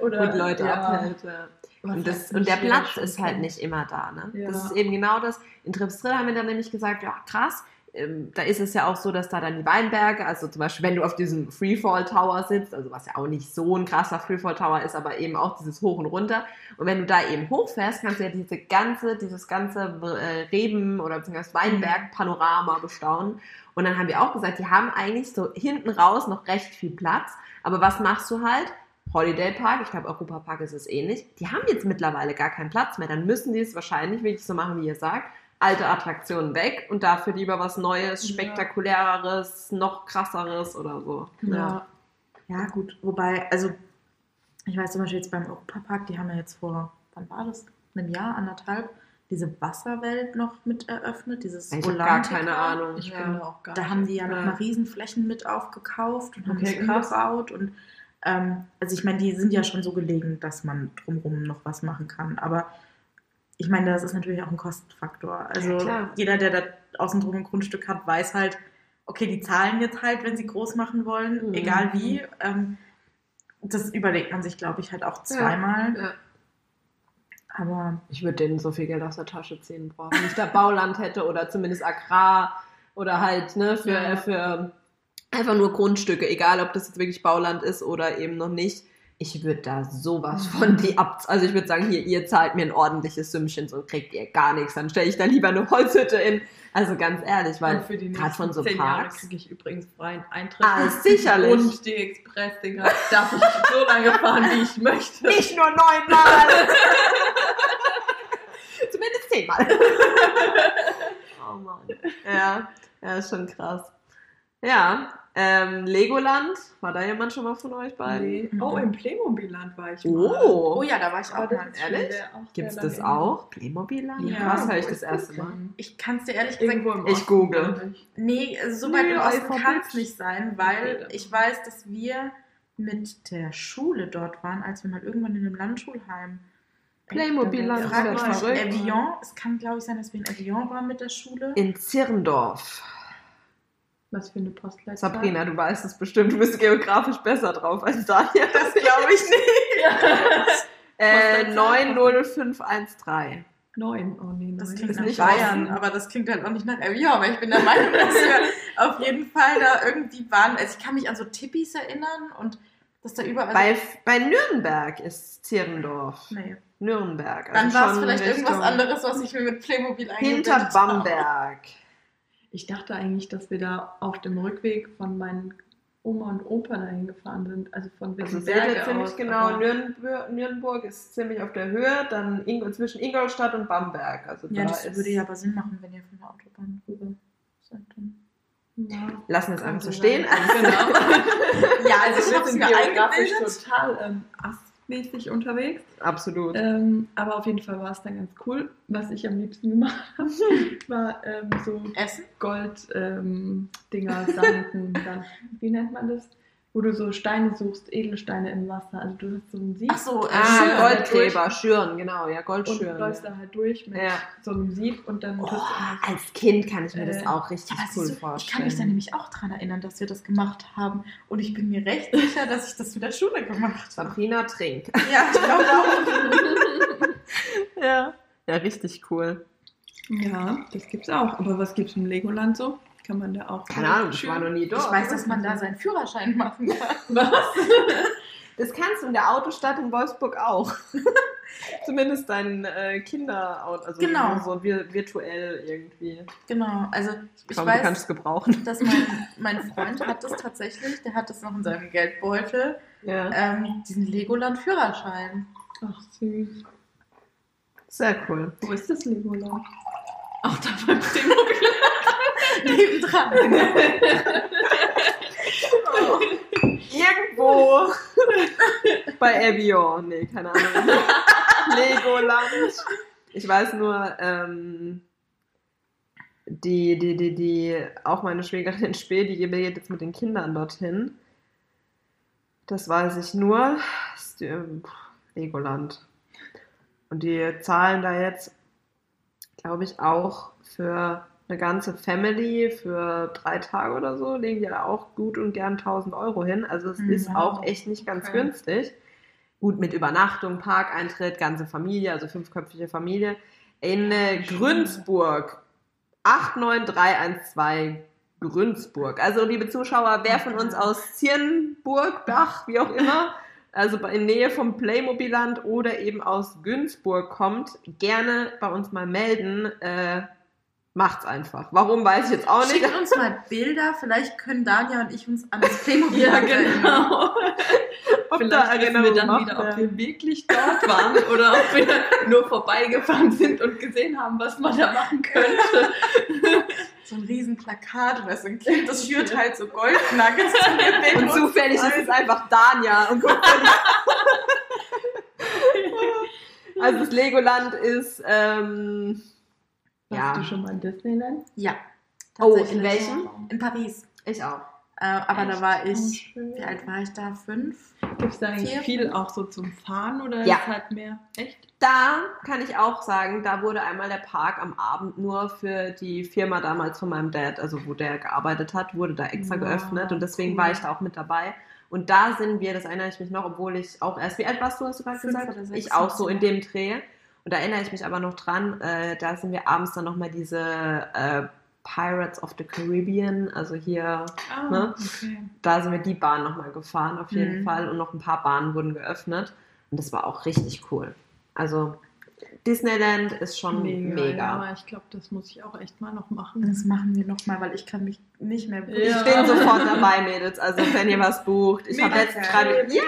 Oder, Gut Leute ja, abhält. Ja. Und, das, und der Platz ist halt nicht immer da. Ne? Ja. Das ist eben genau das. In Tripsdrill haben wir dann nämlich gesagt, ja krass, ähm, da ist es ja auch so, dass da dann die Weinberge, also zum Beispiel, wenn du auf diesem Freefall Tower sitzt, also was ja auch nicht so ein krasser Freefall Tower ist, aber eben auch dieses Hoch und Runter. Und wenn du da eben hochfährst, kannst du ja diese ganze, dieses ganze äh, Reben- oder beziehungsweise Weinberg-Panorama bestaunen. Und dann haben wir auch gesagt, die haben eigentlich so hinten raus noch recht viel Platz. Aber was machst du halt? Holiday Park, ich glaube Europa Park ist es ähnlich, die haben jetzt mittlerweile gar keinen Platz mehr. Dann müssen die es wahrscheinlich wirklich so machen, wie ihr sagt. Alte Attraktionen weg und dafür lieber was Neues, spektakuläreres, noch krasseres oder so. Ja. Ja, gut. Wobei, also, ich weiß zum Beispiel jetzt beim Europapark, die haben ja jetzt vor, wann war das? Einem Jahr, anderthalb, diese Wasserwelt noch mit eröffnet, dieses Ich habe gar keine Ahnung. Ich ja. bin auch gar Da haben die ja noch Ja. mal Riesenflächen mit aufgekauft und haben Okay, krass. umgebaut. Und ähm, also ich meine, die sind ja schon so gelegen, dass man drumherum noch was machen kann. Aber ich meine, das ist natürlich auch ein Kostenfaktor. Also Ja, jeder, der da außen drum ein Grundstück hat, weiß halt, okay, die zahlen jetzt halt, wenn sie groß machen wollen, Mhm. egal wie. Ähm, das überlegt man sich, glaube ich, halt auch zweimal. Ja. Aber Ich würde denen so viel Geld aus der Tasche ziehen, boah, wenn ich da Bauland hätte oder zumindest Agrar oder halt ne, für, Ja. für einfach nur Grundstücke, egal ob das jetzt wirklich Bauland ist oder eben noch nicht. Ich würde da sowas von die ab. Also ich würde sagen, hier, ihr zahlt mir ein ordentliches Sümmchen, so kriegt ihr gar nichts. Dann stelle ich da lieber eine Holzhütte in. Also ganz ehrlich, weil gerade von so zehn Parks. kriege ich übrigens freien Eintritt. Ah, sicherlich. Und die Express-Dinger darf ich so lange fahren, wie ich möchte. Nicht nur neunmal. Zumindest zehnmal. oh Mann. Ja, ja, ist schon krass. Ja, ähm, Legoland, war da jemand schon mal von euch beiden? Nee. Oh, im Playmobil-Land war ich mal. Oh, oh ja, da war ich auch mal. ehrlich? Gibt's lange das auch? Playmobil-Land? Ja. Krass, höre ich das erste? Mal. Ich kann es dir ehrlich gesagt Irgendwo im Ich Osten, google. ich. Nee, so weit Nee, im Osten kann es nicht sein, weil ich weiß, dass wir mit der Schule dort waren, als wir mal irgendwann in einem Landschulheim. Playmobil-Land, das Frag ist mich. Evian, es kann glaube ich sein, dass wir in Evian waren mit der Schule. In Zirndorf. Was für eine Postleitzahl? Sabrina, du weißt es bestimmt. Du bist geografisch besser drauf als Daniel. Das glaube ich nicht. Äh, Postleitzahl? 90513. Neun. Oh nee, Das neun. klingt nach nicht Bayern, aber das klingt halt auch nicht nach Evian, aber ich bin der Meinung, dass wir auf jeden Fall da irgendwie waren. Also ich kann mich an so Tippis erinnern und dass da überall... Bei, bei Nürnberg ist Zirndorf. nee. Nürnberg. Dann also war es vielleicht Richtung- irgendwas anderes, was ich mir mit Playmobil eingebildet Hinter habe. Ich dachte eigentlich, dass wir da auf dem Rückweg von meinen Oma und Opa dahin gefahren sind. Also von Also Wittenberge seht ihr ziemlich aus, genau, Nürnberg, Nürnberg ist ziemlich auf der Höhe, dann Ing zwischen Ingolstadt und Bamberg. Also Ja, da das ist, würde ja aber Sinn machen, wenn ihr von der Autobahn rüber seid. Ja. Lassen wir es einfach so stehen. sein. Also, Genau. Ja, also ich wir habe es mir eingebildet. total ähm, astmäßig unterwegs. Absolut. Ähm, aber auf jeden Fall war es dann ganz cool. Was ich am liebsten gemacht habe, war ähm, so? Gold-Dinger, Sanden, dann, wie nennt man das? Wo du so Steine suchst, Edelsteine im Wasser. Also du hast so ein Sieb Ach so, äh, ah, Schüren. Goldgräber, Schüren, genau, ja, und Goldschüren. läufst da halt durch mit Ja. so einem Sieb und dann Oh, du als Kind kann ich mir das Äh, auch richtig cool du, vorstellen. ich kann mich da nämlich auch dran erinnern, dass wir das gemacht haben. Und ich bin mir recht sicher, dass ich das mit der Schule gemacht habe. Sabrina trinkt. Ja, ich glaube auch. ja. Ja, richtig cool. Ja, das gibt's auch. Aber was gibt's im Legoland so? Kann man da auch. Keine Ahnung, ich war noch nie dort. Ich weiß, dass man da seinen Führerschein machen kann. Was? Das kannst du in der Autostadt in Wolfsburg auch. Zumindest dein äh, Kinderauto, also Genau. so vir virtuell irgendwie. Genau, also ich Komm, du kannst weiß, es gebrauchen. dass mein, mein Freund hat das tatsächlich, der hat das noch in seinem Geldbeutel, Ja. ähm, diesen Legoland-Führerschein. Ach, süß. Sehr cool. Wo ist das Legoland? Ach, da beim Playmobil. Nebendran. Ja, irgendwo bei Evian. Nee, keine Ahnung. Legoland. Ich weiß nur, ähm, die, die, die, die, auch meine Schwägerin in Spee, die geht jetzt mit den Kindern dorthin. Das weiß ich nur. Ähm, Legoland. Und die zahlen da jetzt, glaube ich, auch für eine ganze Family für drei Tage oder so, legen die da auch gut und gern 1000 Euro hin. Also es Mhm. ist auch echt nicht ganz Okay. günstig. Gut mit Übernachtung, Parkeintritt, ganze Familie, also fünfköpfige Familie. In äh. Grünsburg, 89312 Grünsburg. Also liebe Zuschauer, wer von uns aus Zirnburg, Bach, wie auch immer, also in Nähe vom Playmobiland oder eben aus Günzburg kommt, gerne bei uns mal melden. Äh, macht's einfach. Warum, weiß ich jetzt auch nicht. Schickt uns mal Bilder, vielleicht können Dania und ich uns an das Playmobil Ja, erinnern. genau. Ob Vielleicht da wissen wir dann wieder, ob wir wirklich dort waren oder ob wir nur vorbeigefahren sind und gesehen haben, was man da machen könnte. So ein riesen Plakat oder so ein Kind, das schürt halt so Goldnuggets zu mir. Und zufällig ist es einfach Dania. Und guck mal. also das Legoland ist, ähm, Warst ja, du schon mal in Disneyland? Ja. Oh, in welchem? In Paris. ich auch. Äh, aber da war Oh, ich, schön. wie alt war ich da? Fünf? Gibt es da eigentlich Vier, viel auch so zum Fahren oder Ja. ist halt mehr? Echt? Da kann ich auch sagen, da wurde einmal der Park am Abend nur für die Firma damals von meinem Dad, also wo der gearbeitet hat, wurde da extra Wow, geöffnet und deswegen cool. war ich da auch mit dabei. Und da sind wir, das erinnere ich mich noch, obwohl ich auch erst, wie alt warst du, hast du gerade gesagt? Ich auch so in dem Dreh. Und da erinnere ich mich aber noch dran, äh, da sind wir abends dann nochmal diese äh, Pirates of the Caribbean, also hier, Ah, Ne? okay. da sind wir die Bahn nochmal gefahren auf jeden Mhm. Fall und noch ein paar Bahnen wurden geöffnet. Und das war auch richtig cool. Also Disneyland ist schon mega. Ja, aber ich glaube, das muss ich auch echt mal noch machen. Das machen wir nochmal, weil ich kann mich nicht mehr Ich Ja. bin sofort dabei, Mädels. Also wenn ihr was bucht. Ich habe letztens gerade. Ja,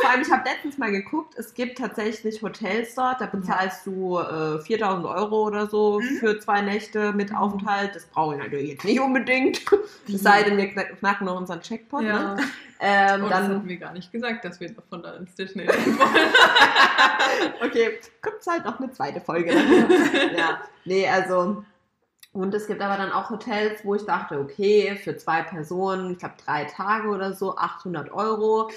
vor allem, ich habe letztens mal geguckt, es gibt tatsächlich Hotels dort, da bezahlst du äh, 4000 Euro oder so Mhm. für zwei Nächte mit Aufenthalt. Das brauche ich natürlich jetzt nicht unbedingt. Es sei denn, wir knack- knacken noch unseren Checkpot. Ja, Ne? Ähm, oh, das dann hatten wir gar nicht gesagt, dass wir davon da ins Disneyland wollen. okay, gibt's halt noch eine zweite Folge. ja, nee, also. Und es gibt aber dann auch Hotels, wo ich dachte, okay, für zwei Personen, ich glaube drei Tage oder so, 800 Euro.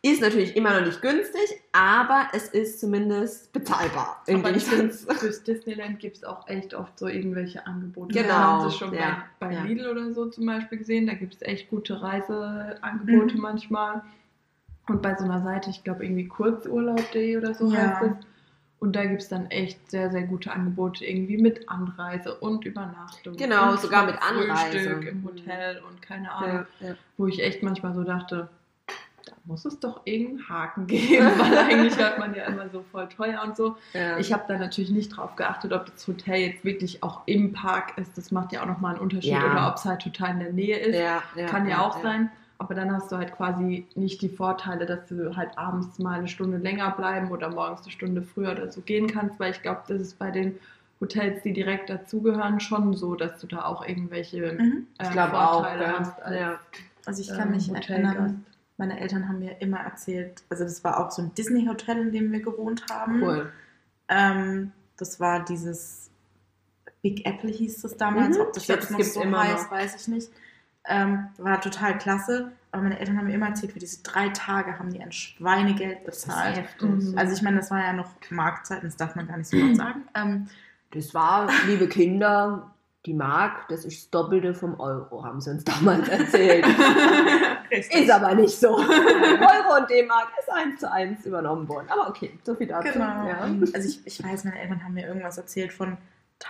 Ist natürlich immer noch nicht günstig, aber es ist zumindest bezahlbar. Aber Irgendwie. ich finde, fürs Disneyland gibt es auch echt oft so irgendwelche Angebote. Genau, Wir haben das schon ja, bei, bei ja. Lidl oder so zum Beispiel gesehen. Da gibt es echt gute Reiseangebote Mhm. manchmal. Und bei so einer Seite, ich glaube irgendwie kurzurlaub.de oder so Ja. heißt es. Und da gibt es dann echt sehr, sehr gute Angebote, irgendwie mit Anreise und Übernachtung. Genau, und sogar mit Frühstück Anreise. im Hotel und keine Ahnung. ja, ja. Wo ich echt manchmal so dachte, da muss es doch irgendeinen Haken geben, weil eigentlich hört man ja immer so voll teuer und so. Ja. Ich habe da natürlich nicht drauf geachtet, ob das Hotel jetzt wirklich auch im Park ist. Das macht ja auch nochmal einen Unterschied. Oder ob es halt total in der Nähe ist. Kann ja, auch sein. Aber dann hast du halt quasi nicht die Vorteile, dass du halt abends mal eine Stunde länger bleiben oder morgens eine Stunde früher oder so gehen kannst, weil ich glaube, das ist bei den Hotels, die direkt dazugehören, schon so, dass du da auch irgendwelche Mhm. äh, auch. Vorteile Ja. hast als ja. Also ich ähm, kann mich Hotelgast. erinnern, meine Eltern haben mir immer erzählt, also das war auch so ein Disney-Hotel, in dem wir gewohnt haben. Cool. Ähm, das war dieses Big Apple hieß das damals. Mhm. Ob das Ich glaub, jetzt das noch so immer heißt, weiß ich nicht. Ähm, war total klasse. Aber meine Eltern haben mir immer erzählt, für diese drei Tage haben die ein Schweinegeld bezahlt. Mhm. Also ich meine, das war ja noch Marktzeiten, das darf man gar nicht so laut sagen. Ähm, Das war, liebe Kinder, die Mark, das ist das Doppelte vom Euro, haben sie uns damals erzählt. ist aber nicht so. Euro und D-Mark ist eins zu eins übernommen worden. Aber okay, so viel dazu. Genau. Ja. Also ich, ich weiß, meine Eltern haben mir irgendwas erzählt von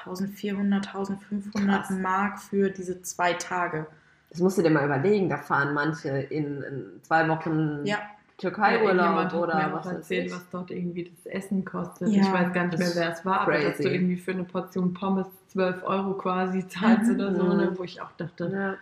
1400, 1500 Krass. Mark für diese zwei Tage. Das musst du dir mal überlegen, da fahren manche in, in zwei Wochen Ja. Türkei-Urlaub hat oder mir was erzählt, ich. was dort irgendwie das Essen kostet. Ja, ich weiß gar nicht mehr, wer es war, aber dass crazy. du irgendwie für eine Portion Pommes 12 Euro quasi zahlst Mhm. oder so, ne, wo ich auch dachte, Ja.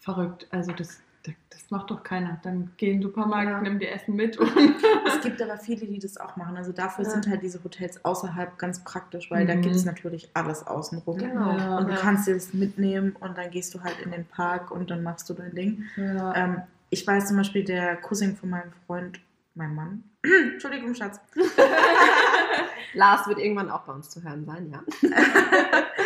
verrückt, also das, das, macht doch keiner. Dann geh in den Supermarkt, Ja. nimm dir Essen mit und Es gibt aber viele, die das auch machen. Also dafür Ja. sind halt diese Hotels außerhalb ganz praktisch, weil da Mhm. gibt es natürlich alles außenrum. Genau. Ja. Und du kannst dir das mitnehmen und dann gehst du halt in den Park und dann machst du dein Ding. Ähm, ich weiß zum Beispiel, der Cousin von meinem Freund, mein Mann, Entschuldigung, Schatz, Lars wird irgendwann auch bei uns zu hören sein, ja.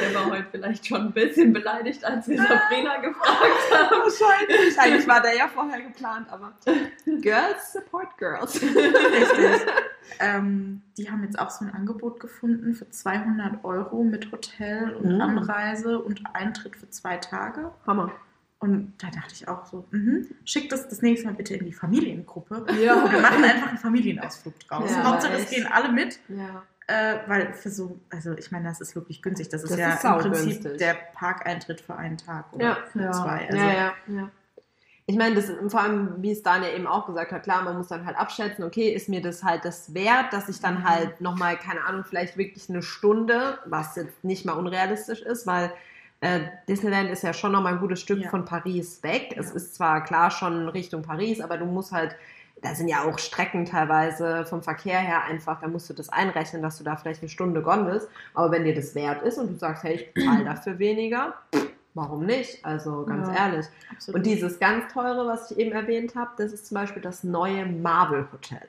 Der war heute vielleicht schon ein bisschen beleidigt, als wir Sabrina gefragt haben. Wahrscheinlich. Eigentlich war der ja vorher geplant, aber Girls support Girls. Richtig. ähm, die haben jetzt auch so ein Angebot gefunden für 200 Euro mit Hotel und Mhm. Anreise und Eintritt für zwei Tage. Hammer. Und da dachte ich auch so, mhm, schickt das das nächste Mal bitte in die Familiengruppe. Ja. Wir machen einfach einen Familienausflug draus. Ja, Hauptsache, es gehen alle mit, Ja. äh, weil für so, also ich meine, das ist wirklich günstig. Das ist Das ja ist im Prinzip saugünstig. der Parkeintritt für einen Tag oder Ja. für Ja. zwei. Also, ja, ja, ja. Ich meine, das vor allem, wie es Daniel eben auch gesagt hat, klar, man muss dann halt abschätzen, okay, ist mir das halt das wert, dass ich dann Mhm. halt nochmal, keine Ahnung, vielleicht wirklich eine Stunde, was jetzt nicht mal unrealistisch ist, weil äh, Disneyland ist ja schon nochmal ein gutes Stück Ja. von Paris weg. Es Ja. ist zwar klar schon Richtung Paris, aber du musst halt, da sind ja auch Strecken teilweise vom Verkehr her einfach, da musst du das einrechnen, dass du da vielleicht eine Stunde gone bist. Aber wenn dir das wert ist und du sagst, hey, ich bezahle dafür weniger, warum nicht? Also ganz Ja. ehrlich. absolut. Und dieses ganz teure, was ich eben erwähnt habe, das ist zum Beispiel das neue Marvel Hotel.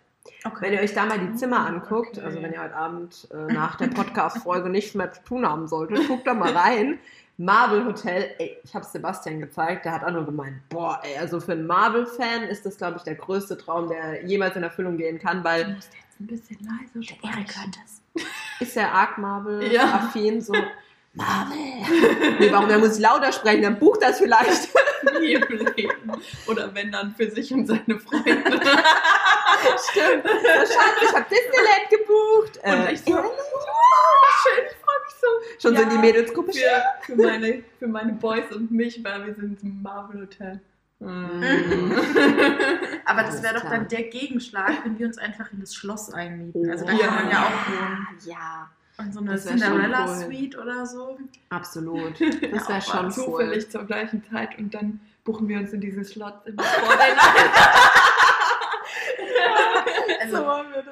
Wenn ihr euch da mal die Zimmer anguckt, Okay. also wenn ihr heute Abend äh, nach der Podcast-Folge nichts mehr zu tun haben solltet, guckt da mal rein. Marvel Hotel, ey, ich habe Sebastian gezeigt, der hat auch nur gemeint, boah, ey, also für einen Marvel-Fan ist das, glaube ich, der größte Traum, der jemals in Erfüllung gehen kann, Du weil musst jetzt ein bisschen leiser sprechen. das. ist der arg Ja. Marvel-affin, so, Marvel. Nee, warum, der muss lauter sprechen, dann bucht das vielleicht. Nie im Leben. Oder wenn dann für sich und seine Freunde. Stimmt. Schatz, ich habe Disneyland gebucht. Und Äh, ich so, oh, schön, freue mich so. schon so in die Ja, Mädelsgruppe. Für, für, meine, für meine Boys und mich, weil wir sind im Marvel Hotel. Mhm. Aber das wäre doch klar. dann der Gegenschlag, wenn wir uns einfach in das Schloss einmieten. Also da Ja. kann man ja auch wohnen. Ja, Und so eine Das wär schon Cinderella cool. Suite oder so. absolut. Das wäre Ja, schon cool. Zufällig zur gleichen Zeit und dann buchen wir uns in dieses vor den Also,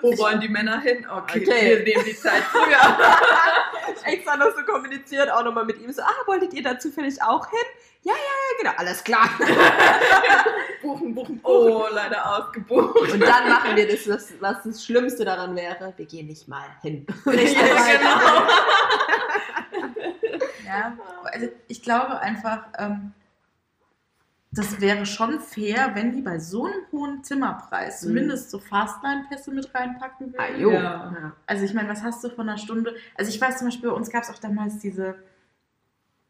Wo wollen die Männer hin? Okay, Okay. wir nehmen die Zeit früher. Extra noch so kommuniziert, auch nochmal mit ihm so, ah, wolltet ihr da zufällig auch hin? Ja, ja, ja, genau, alles klar. buchen, buchen, Oh, leider ausgebucht. Und dann machen wir das, was, was das Schlimmste daran wäre, wir gehen nicht mal hin. Richtig. Ja, genau. ja, also ich glaube einfach, ähm, das wäre schon fair, wenn die bei so einem hohen Zimmerpreis Mhm. zumindest so Fastline-Pässe mit reinpacken würden. Ah, jo. Ja. Ja. Also ich meine, was hast du von einer Stunde? Also ich weiß zum Beispiel, bei uns gab es auch damals diese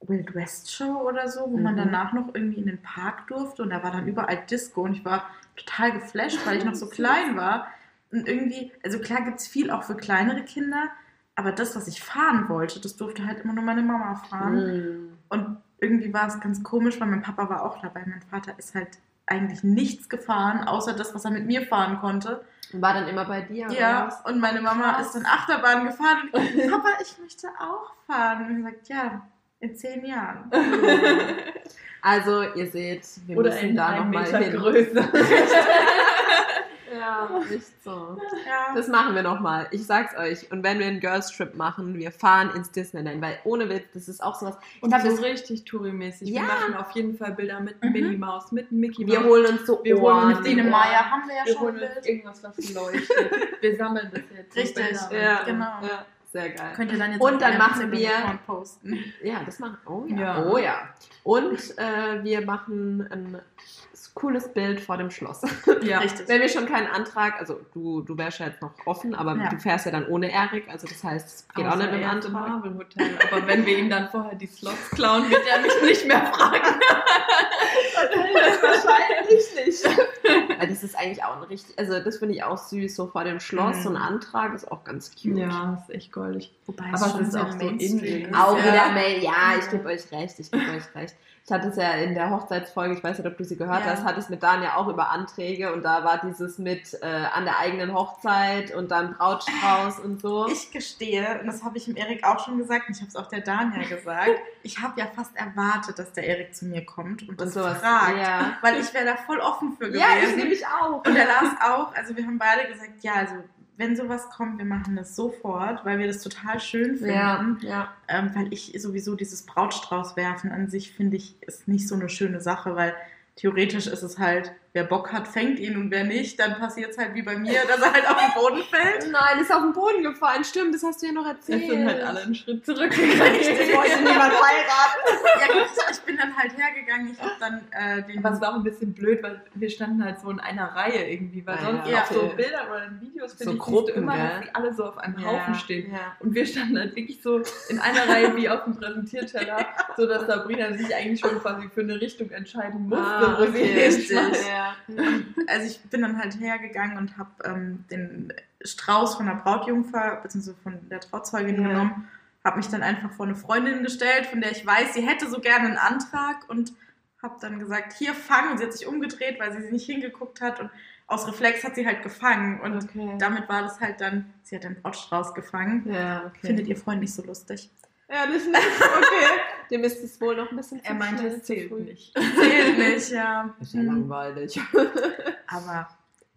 Wild West Show oder so, wo man Mhm. danach noch irgendwie in den Park durfte und da war dann überall Disco und ich war total geflasht, weil ich noch so klein war. Und irgendwie, also klar gibt es viel auch für kleinere Kinder, aber das, was ich fahren wollte, das durfte halt immer nur meine Mama fahren. Mhm. Und irgendwie war es ganz komisch, weil mein Papa war auch dabei. Mein Vater ist halt eigentlich nichts gefahren, außer das, was er mit mir fahren konnte. War dann immer bei dir? Ja, und meine Mama Krass. ist dann Achterbahn gefahren und Papa, ich möchte auch fahren. Und ich gesagt, ja, in zehn Jahren. Also, ihr seht, wir Oder müssen da nochmal Meter hin. größer. Ja, nicht so. Ja. Das machen wir nochmal. Ich sag's euch. Und wenn wir einen Girls Trip machen, wir fahren ins Disneyland, weil ohne Witz, das ist auch sowas. Und glaub, so das- richtig Touri-mäßig. Ja. Wir machen auf jeden Fall Bilder mit Mhm. Minnie Maus, mit Mickey Maus. Wir holen uns so Wir holen uns Ohren. die Dine Ja. Maya haben wir ja Wir schon holen Bild. irgendwas, was leuchtet. Wir sammeln das jetzt. Richtig. Ja, Genau. Ja, sehr geil. Könnt ihr dann jetzt Und dann machen wir- posten. Ja, das machen. Oh ja. Ja. Oh ja. Und äh, wir machen ein cooles Bild vor dem Schloss. Ja. Richtig. Wenn wir schon keinen Antrag, also du, du wärst ja jetzt noch offen, aber Ja. du fährst ja dann ohne Erik, also das heißt, es geht auch Außer nicht mit dem Antrag. Marvel Hotel. Aber wenn wir ihm dann vorher die Slots klauen, wird er mich nicht mehr fragen. Wahrscheinlich nicht. Weil das ist eigentlich auch ein richtig, also das finde ich auch süß, so vor dem Schloss, Mhm. so ein Antrag ist auch ganz cute. Ja, ist echt goldig. Wobei Aber es schon ist auch so in-. Auch wieder Mail, ja, Ja. ich gebe euch recht, ich gebe euch recht. Ich hatte es ja in der Hochzeitsfolge, ich weiß nicht, ob du sie gehört Ja. hast, hatte es mit Dan ja auch über Anträge und da war dieses mit äh, an der eigenen Hochzeit und dann Brautstrauß und so. Ich gestehe, und das habe ich dem Erik auch schon gesagt, und ich habe es auch der Daniel gesagt, ich habe ja fast erwartet, dass der Erik zu mir kommt und und das sowas. fragt. Ja. Weil ich wäre da voll offen für gewesen. ja, ich nämlich auch. Und der Lars auch. Also wir haben beide gesagt, ja, also wenn sowas kommt, wir machen das sofort, weil wir das total schön finden. Ja, ja. Ähm, weil ich sowieso dieses Brautstrauß werfen an sich finde ich ist nicht so eine schöne Sache, weil theoretisch ist es halt, wer Bock hat, fängt ihn und wer nicht, dann passiert es halt wie bei mir, dass er halt auf den Boden fällt. Nein, ist auf den Boden gefallen. Stimmt, das hast du ja noch erzählt. Jetzt sind halt alle einen Schritt zurückgegangen. Ich wollte niemand heiraten. Ja gut, ich bin dann halt hergegangen, ich habe dann äh, den... Aber es war auch ein bisschen blöd, weil wir standen halt so in einer Reihe irgendwie, weil sonst ja, auf so okay. Bildern oder in Videos So finde ich, siehst Gruppen, du immer, dass die alle so auf einem Ja, Haufen stehen. Ja. Und wir standen halt wirklich so in einer Reihe wie auf dem Präsentierteller, so dass Sabrina sich eigentlich schon quasi für eine Richtung entscheiden musste, Ah, wo sie okay. hinschmeißt. Ja. Also ich bin dann halt hergegangen und habe ähm, den Strauß von der Brautjungfer bzw. von der Trauzeugin Ja. genommen, habe mich dann einfach vor eine Freundin gestellt, von der ich weiß, sie hätte so gerne einen Antrag und habe dann gesagt, hier fangen. Und sie hat sich umgedreht, weil sie nicht hingeguckt hat und aus Reflex hat sie halt gefangen und Okay. damit war das halt dann, sie hat den Brautstrauß gefangen. Ja, okay. Findet ihr Freund nicht so lustig? Ehrlich nicht? Okay. Dem ist es wohl noch ein bisschen zu Er meinte, es zu zählt früh. nicht. Zählt nicht, ja. Ist ja langweilig. Aber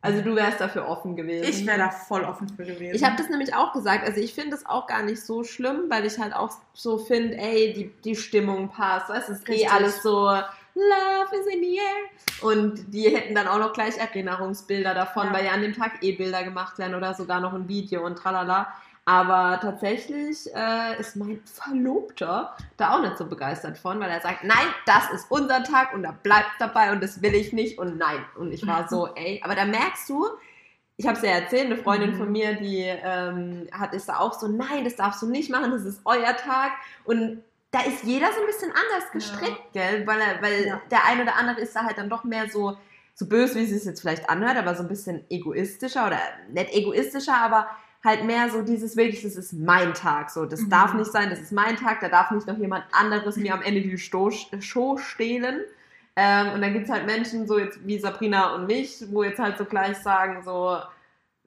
Also du wärst dafür offen gewesen. ich wäre da voll offen für gewesen. Ich habe das nämlich auch gesagt. Also ich finde es auch gar nicht so schlimm, weil ich halt auch so finde, ey, die, die Stimmung passt. Weißt, du, es ist eh Richtig. alles so Love is in the air. Und die hätten dann auch noch gleich Erinnerungsbilder davon, Ja. weil ja an dem Tag eh Bilder gemacht werden oder sogar noch ein Video und tralala. Aber tatsächlich äh, ist mein Verlobter da auch nicht so begeistert von, weil er sagt, nein, das ist unser Tag und da bleibt dabei und das will ich nicht und nein. Und ich war so, ey, aber da merkst du, ich habe es ja erzählt, eine Freundin Mhm. von mir, die ähm, hat ist da auch so, nein, das darfst du nicht machen, das ist euer Tag. Und da ist jeder so ein bisschen anders gestrickt, gell? Weil, er, weil Ja. der eine oder andere ist da halt dann doch mehr so, so böse, wie es sich jetzt vielleicht anhört, aber so ein bisschen egoistischer oder nicht egoistischer, aber halt mehr so dieses wirklich, das ist mein Tag, so, das Mhm. darf nicht sein, das ist mein Tag, da darf nicht noch jemand anderes mir am Ende die Sto Show stehlen. Ähm, und dann gibt es halt Menschen, so jetzt wie Sabrina und mich, wo jetzt halt so gleich sagen, so,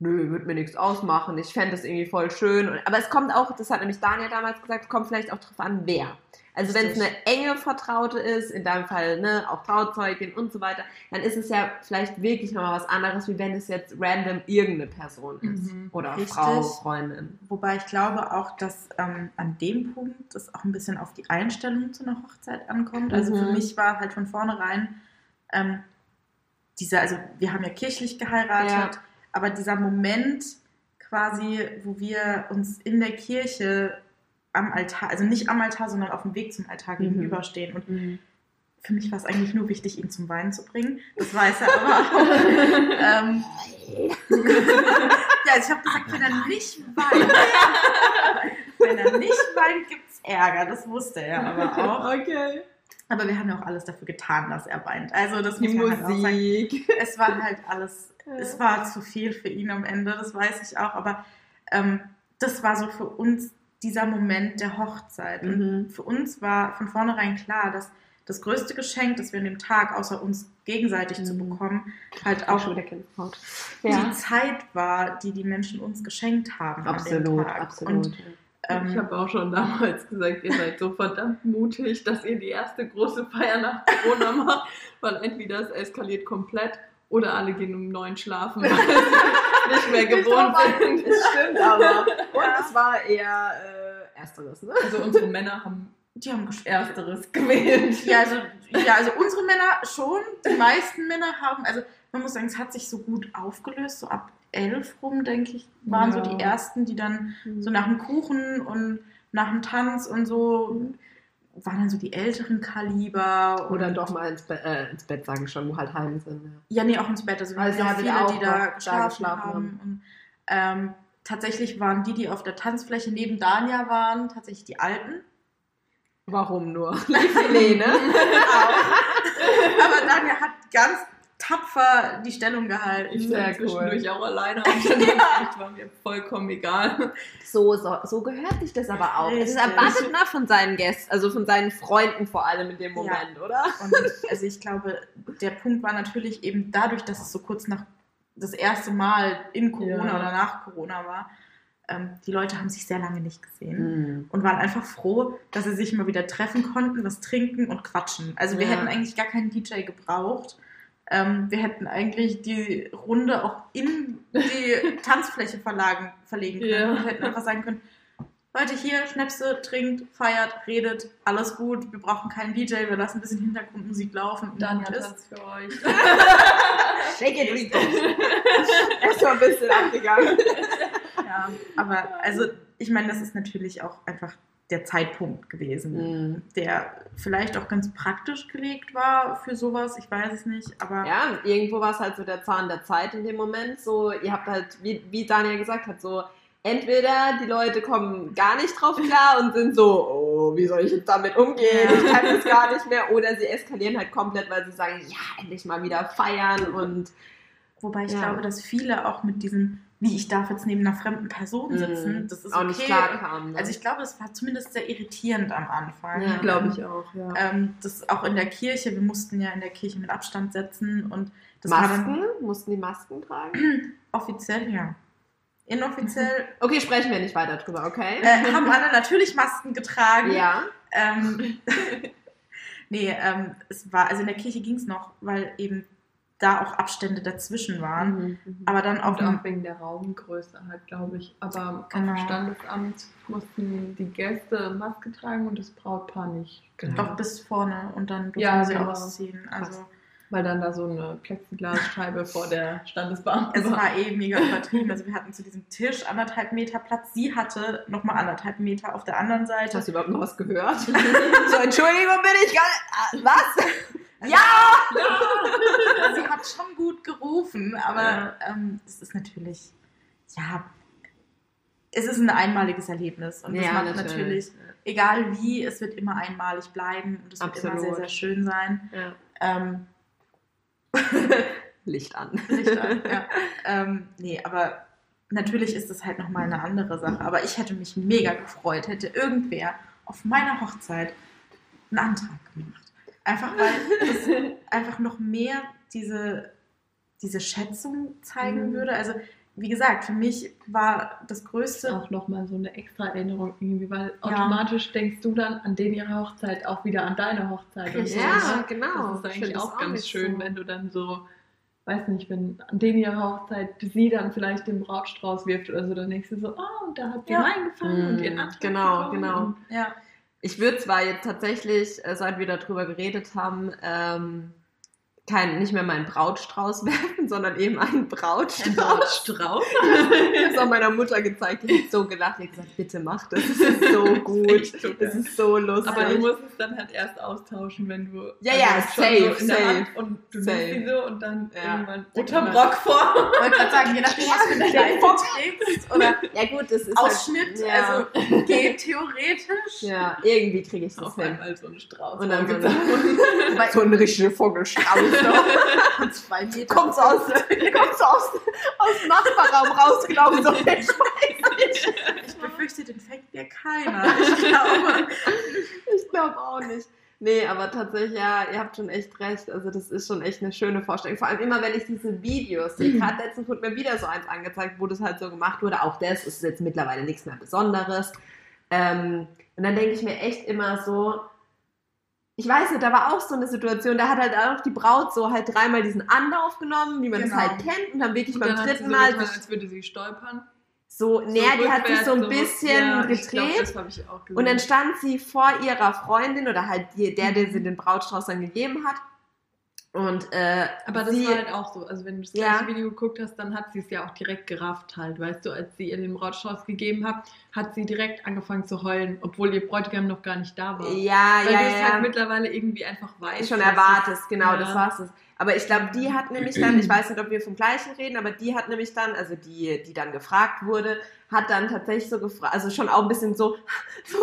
nö, wird mir nichts ausmachen, ich fände das irgendwie voll schön. Aber es kommt auch, das hat nämlich Daniel damals gesagt, kommt vielleicht auch drauf an, wer. Also wenn es eine enge Vertraute ist, in deinem Fall ne, auch Trauzeugin und so weiter, dann ist es ja vielleicht wirklich nochmal was anderes, wie wenn es jetzt random irgendeine Person ist. Mhm. Oder Richtig. Frau, Freundin. Wobei ich glaube auch, dass ähm, an dem Punkt es auch ein bisschen auf die Einstellung zu einer Hochzeit ankommt. Also für Mhm. mich war halt von vornherein ähm, dieser, also wir haben ja kirchlich geheiratet, aber dieser Moment quasi, wo wir uns in der Kirche am Altar, also nicht am Altar, sondern auf dem Weg zum Altar Mhm. gegenüberstehen. Und für mich war es eigentlich nur wichtig, ihn zum Weinen zu bringen. Das weiß er aber auch. ähm, ja, ich habe gesagt, wenn er nicht weint, wenn er nicht weint, gibt es Ärger. Das wusste er aber auch. Okay. Aber wir haben ja auch alles dafür getan, dass er weint. Also das Die muss man halt auch sagen. Musik. Es war halt alles, es war zu viel für ihn am Ende, das weiß ich auch. Aber ähm, das war so für uns dieser Moment der Hochzeit. Und Mhm. für uns war von vornherein klar, dass das größte Geschenk, das wir an dem Tag außer uns gegenseitig zu Mhm. bekommen, halt Auch die Zeit war, die die Menschen uns geschenkt haben an dem Absolut, Tag. absolut. Und ähm, ich habe auch schon damals gesagt, ihr seid so verdammt mutig, dass ihr die erste große Feier nach Corona macht, weil entweder es eskaliert komplett oder alle gehen um neun schlafen, weil sie nicht mehr gewohnt sind. Das stimmt aber. Und es war eher äh, Ersteres, ne? Also unsere Männer haben die haben. Ersteres gewählt. Ja, also, ja, also unsere Männer schon. Die meisten Männer haben, also man muss sagen, es hat sich so gut aufgelöst. So ab elf rum, denke ich, waren Ja. so die ersten, die dann so nach dem Kuchen und nach dem Tanz und so waren dann so die älteren Kaliber. Oder doch mal ins, Be äh, ins Bett sagen schon, wo halt heim sind. Ja. Ja, nee, auch ins Bett. Also wir Also ja viele, die da geschlafen, da geschlafen haben. Und, ähm, tatsächlich waren die, die auf der Tanzfläche neben Dania waren, tatsächlich die Alten. Warum nur? nee, ne? Aber Dania hat ganz tapfer die Stellung gehalten. Ich war cool. zwischendurch auch alleine auf der Nacht, war mir vollkommen egal. So, so, so gehört sich das aber auch. Es ist Richtig. erwartet nach von seinen Gästen, also von seinen Freunden vor allem in dem Moment, oder? Und also ich glaube, der Punkt war natürlich eben dadurch, dass es so kurz nach das erste Mal in Corona Ja. oder nach Corona war. Ähm, die Leute haben sich sehr lange nicht gesehen Mhm. und waren einfach froh, dass sie sich mal wieder treffen konnten, was trinken und quatschen. Also wir Ja. hätten eigentlich gar keinen DJ gebraucht. Ähm, wir hätten eigentlich die Runde auch in die Tanzfläche verlagen, verlegen können. Ja. Und hätten einfach sagen können, Leute, hier, Schnäpse, trinkt, feiert, redet, alles gut. Wir brauchen keinen DJ, wir lassen ein bisschen Hintergrundmusik laufen. und Dann ist. das für euch. Shake it, Rico. Erstmal ein bisschen abgegangen. Ja, aber also ich meine, das ist natürlich auch einfach der Zeitpunkt gewesen, Mhm. der vielleicht auch ganz praktisch gelegt war für sowas. Ich weiß es nicht, aber Ja, irgendwo war es halt so der Zahn der Zeit in dem Moment. So, ihr habt halt, wie, wie Daniel gesagt hat, so entweder die Leute kommen gar nicht drauf klar und sind so, oh, wie soll ich jetzt damit umgehen? Ich kann das gar nicht mehr. Oder sie eskalieren halt komplett, weil sie sagen, ja, endlich mal wieder feiern und wobei ich Ja. glaube, dass viele auch mit diesem, wie ich darf jetzt neben einer fremden Person sitzen, Mhm. das ist auch okay. nicht klar kamen. Ne? Also ich glaube, es war zumindest sehr irritierend am Anfang. Ja. Glaube ich auch, ja. Ähm, das auch in der Kirche, wir mussten ja in der Kirche mit Abstand setzen und das war Masken? dann Mussten die Masken tragen? offiziell, ja. Inoffiziell Okay, sprechen wir nicht weiter drüber, okay? äh, haben alle natürlich Masken getragen. ja. Ähm, nee, ähm, es war, also in der Kirche ging es noch, weil eben da auch Abstände dazwischen waren. Mhm, mhm. Aber dann dem, auch wegen der Raumgröße halt, glaube ich. Aber Genau. auf dem Standesamt mussten die Gäste Maske tragen und das Brautpaar nicht. doch bis vorne und dann durften Ja, sie genau. ausziehen. Also Weil dann da so eine Plexiglasscheibe vor der Standesbeamte es war. war eh mega übertrieben. Also wir hatten zu diesem Tisch anderthalb Meter Platz. Sie hatte nochmal anderthalb Meter auf der anderen Seite. Hast du überhaupt noch was gehört? so, Entschuldigung, bin ich gar. Ah, Was? Also, sie hat schon gut gerufen, aber Ja. ähm, es ist natürlich, ja, es ist ein einmaliges Erlebnis und das Ja, macht natürlich. natürlich, egal wie, es wird immer einmalig bleiben und es wird immer sehr, sehr schön sein. Ja. Ähm, Licht an. Lichter, ja. ähm, nee, aber natürlich ist es halt nochmal eine andere Sache. Aber ich hätte mich mega gefreut, hätte irgendwer auf meiner Hochzeit einen Antrag gemacht. Einfach weil es einfach noch mehr diese, diese Schätzung zeigen Mhm. würde. Also, wie gesagt, für mich war das Größte. auch nochmal so eine extra Erinnerung irgendwie, weil automatisch denkst du dann an den ihre Hochzeit auch wieder an deine Hochzeit. Und so, Ja, ne? genau. Das ist Ich eigentlich auch auch ganz schön, so. wenn du dann so, weiß nicht, wenn an den ihre Hochzeit sie dann vielleicht den Brautstrauß wirft oder so, dann denkst du so, oh, und da hat sie Ja. reingefallen und Mm, ihren Antrag genau, bekommen. genau. Und Ja, Ich würde zwar jetzt tatsächlich, äh, seit wir darüber geredet haben, ähm, kein, nicht mehr meinen Brautstrauß werfen, sondern eben einen Ein Brautstrauß. Brautstrauß. Ich habe es auch meiner Mutter gezeigt, die hat so gelacht. Die hat gesagt, bitte mach das, das ist so gut, so geil. das ist so lustig. Aber du musst es dann halt erst austauschen, wenn du. Ja, ja, schon safe, so safe, und du safe. nimmst sie so und dann Ja. irgendwann genau. Brock vor. ich wollte gerade sagen, je nachdem, was für eine du trägst oder ja gut, das ist Ausschnitt, halt, ja, also geht theoretisch. ja, irgendwie kriege ich das Auf hin. einmal so ein Strauß. Und dann so ein richtiger Vogelstrauß noch. zwei Meter. Kommt so aus, kommt so aus, aus dem Nachbarraum rausgelaufen. So, ich weiß nicht. Ich befürchte, den fängt mir keiner. Ich glaube. Ich glaube auch nicht. Nee, aber tatsächlich, ja, ihr habt schon echt recht. Also, das ist schon echt eine schöne Vorstellung. Vor allem immer, wenn ich diese Videos sehe. Gerade letztens wurde mir wieder so eins angezeigt, wo das halt so gemacht wurde. Auch das ist jetzt mittlerweile nichts mehr Besonderes. Ähm, und dann denke ich mir echt immer so, ich weiß nicht, da war auch so eine Situation, da hat halt auch die Braut so halt dreimal diesen Anlauf genommen, wie man Genau. das halt kennt, und dann wirklich Und beim dann hat sie dritten so Mal getan, als würde sie stolpern. so, näher, die hat sich so ein rückwärts, bisschen glaub, gedreht. gesehen. Und dann stand sie vor ihrer Freundin oder halt der, der sie den Brautstrauß dann gegeben hat. Und äh, Aber das sie, war halt auch so. Also wenn du das Ja. gleiche Video geguckt hast, dann hat sie es ja auch direkt gerafft halt. Weißt du, als sie ihr den Brautstrauß gegeben hat, hat sie direkt angefangen zu heulen, obwohl ihr Bräutigam noch gar nicht da war. ja, Weil ja, du es ja, halt mittlerweile irgendwie einfach weißt. schon erwartest, genau, ja. das war's. es. Aber ich glaube, die hat nämlich dann, ich weiß nicht, ob wir vom gleichen reden, aber die hat nämlich dann, also die, die dann gefragt wurde, hat dann tatsächlich so gefragt, also schon auch ein bisschen so, so,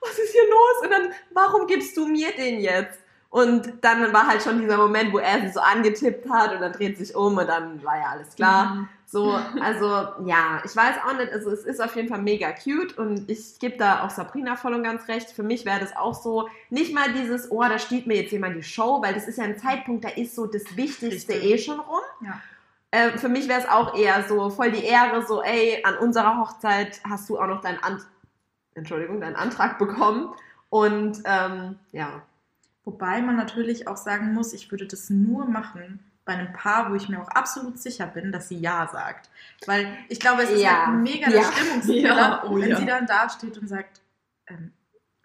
was ist hier los? Und dann, warum gibst du mir den jetzt? Und dann war halt schon dieser Moment, wo er sie so angetippt hat und dann dreht sich um und dann war ja alles klar. Mhm. So, also ja, ich weiß auch nicht, also es ist auf jeden Fall mega cute und ich gebe da auch Sabrina voll und ganz recht. Für mich wäre das auch so, nicht mal dieses, oh, da stiehlt mir jetzt jemand die Show, weil das ist ja ein Zeitpunkt, da ist so das Wichtigste Richtig. eh schon rum. Ja. Äh, für mich wäre es auch eher so voll die Ehre, so, ey, an unserer Hochzeit hast du auch noch deinen, Ant Entschuldigung, deinen Antrag bekommen. Und ähm, ja, Wobei man natürlich auch sagen muss, ich würde das nur machen, bei einem Paar, wo ich mir auch absolut sicher bin, dass sie Ja sagt. Weil ich glaube, es ist Ja. halt mega Ja. der Stimmungsfehler, Ja, oh wenn ja. sie dann da steht und sagt, ähm,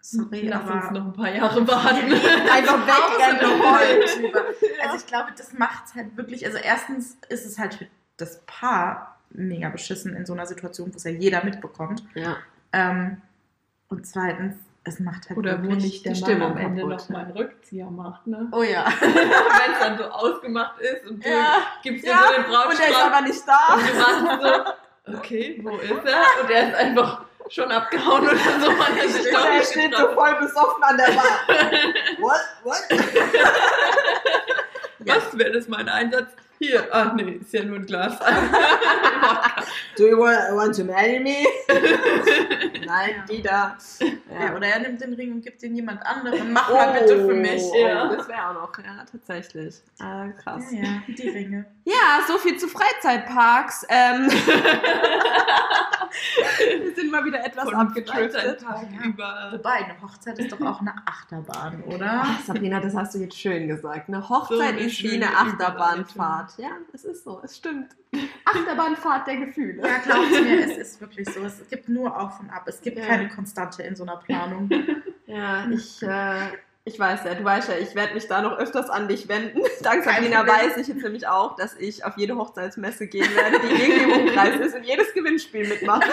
sorry, Lass aber uns noch ein paar Jahre warten. Einfach wegrennen. Also ich glaube, das macht es halt wirklich, also erstens ist es halt für das Paar mega beschissen in so einer Situation, wo es ja jeder mitbekommt. Ja. Ähm, und zweitens, es macht halt Oder wo nicht der die Stimmung am Ende noch mal einen Rückzieher macht, ne? Oh ja. Wenn es dann so ausgemacht ist und du Ja. gibst dir Ja, so den und er ist Brautstrauß aber nicht da. und du wartest so, okay, wo ist er? Und er ist einfach schon abgehauen oder so. Man sich doch Er steht so voll besoffen an der Bar. What? What? Was wäre das mein Einsatz? Hier, ach nee, ist ja nur ein Glas. Do you want, want to marry me? Nein, Ja. die da. ja. Oder er nimmt den Ring und gibt ihn jemand anderem. Mach Oh, mal bitte für mich. Ja. oh, das wäre auch noch, ja, tatsächlich. Ah, krass. Ja, ja, die Ringe. Ja, so viel zu Freizeitparks. Ähm, sind mal wieder etwas abgedriftet. Ja. Wobei, eine Hochzeit ist doch auch eine Achterbahn, oder? Ach, Sabrina, das hast du jetzt schön gesagt. Eine So Hochzeit eine ist wie eine Achterbahnfahrt. Ja, es ist so, es stimmt. Achterbahnfahrt der Gefühle. Ja, glaubt mir, es ist wirklich so. Es gibt nur Auf und Ab. Es gibt Ja. keine Konstante in so einer Planung. Ja, ich, äh, ich weiß ja, du weißt ja, ich werde mich da noch öfters an dich wenden. Dank Kein Sabrina Problem. weiß ich jetzt nämlich auch, dass ich auf jede Hochzeitsmesse gehen werde, die irgendwie im Umkreis ist und jedes Gewinnspiel mitmache.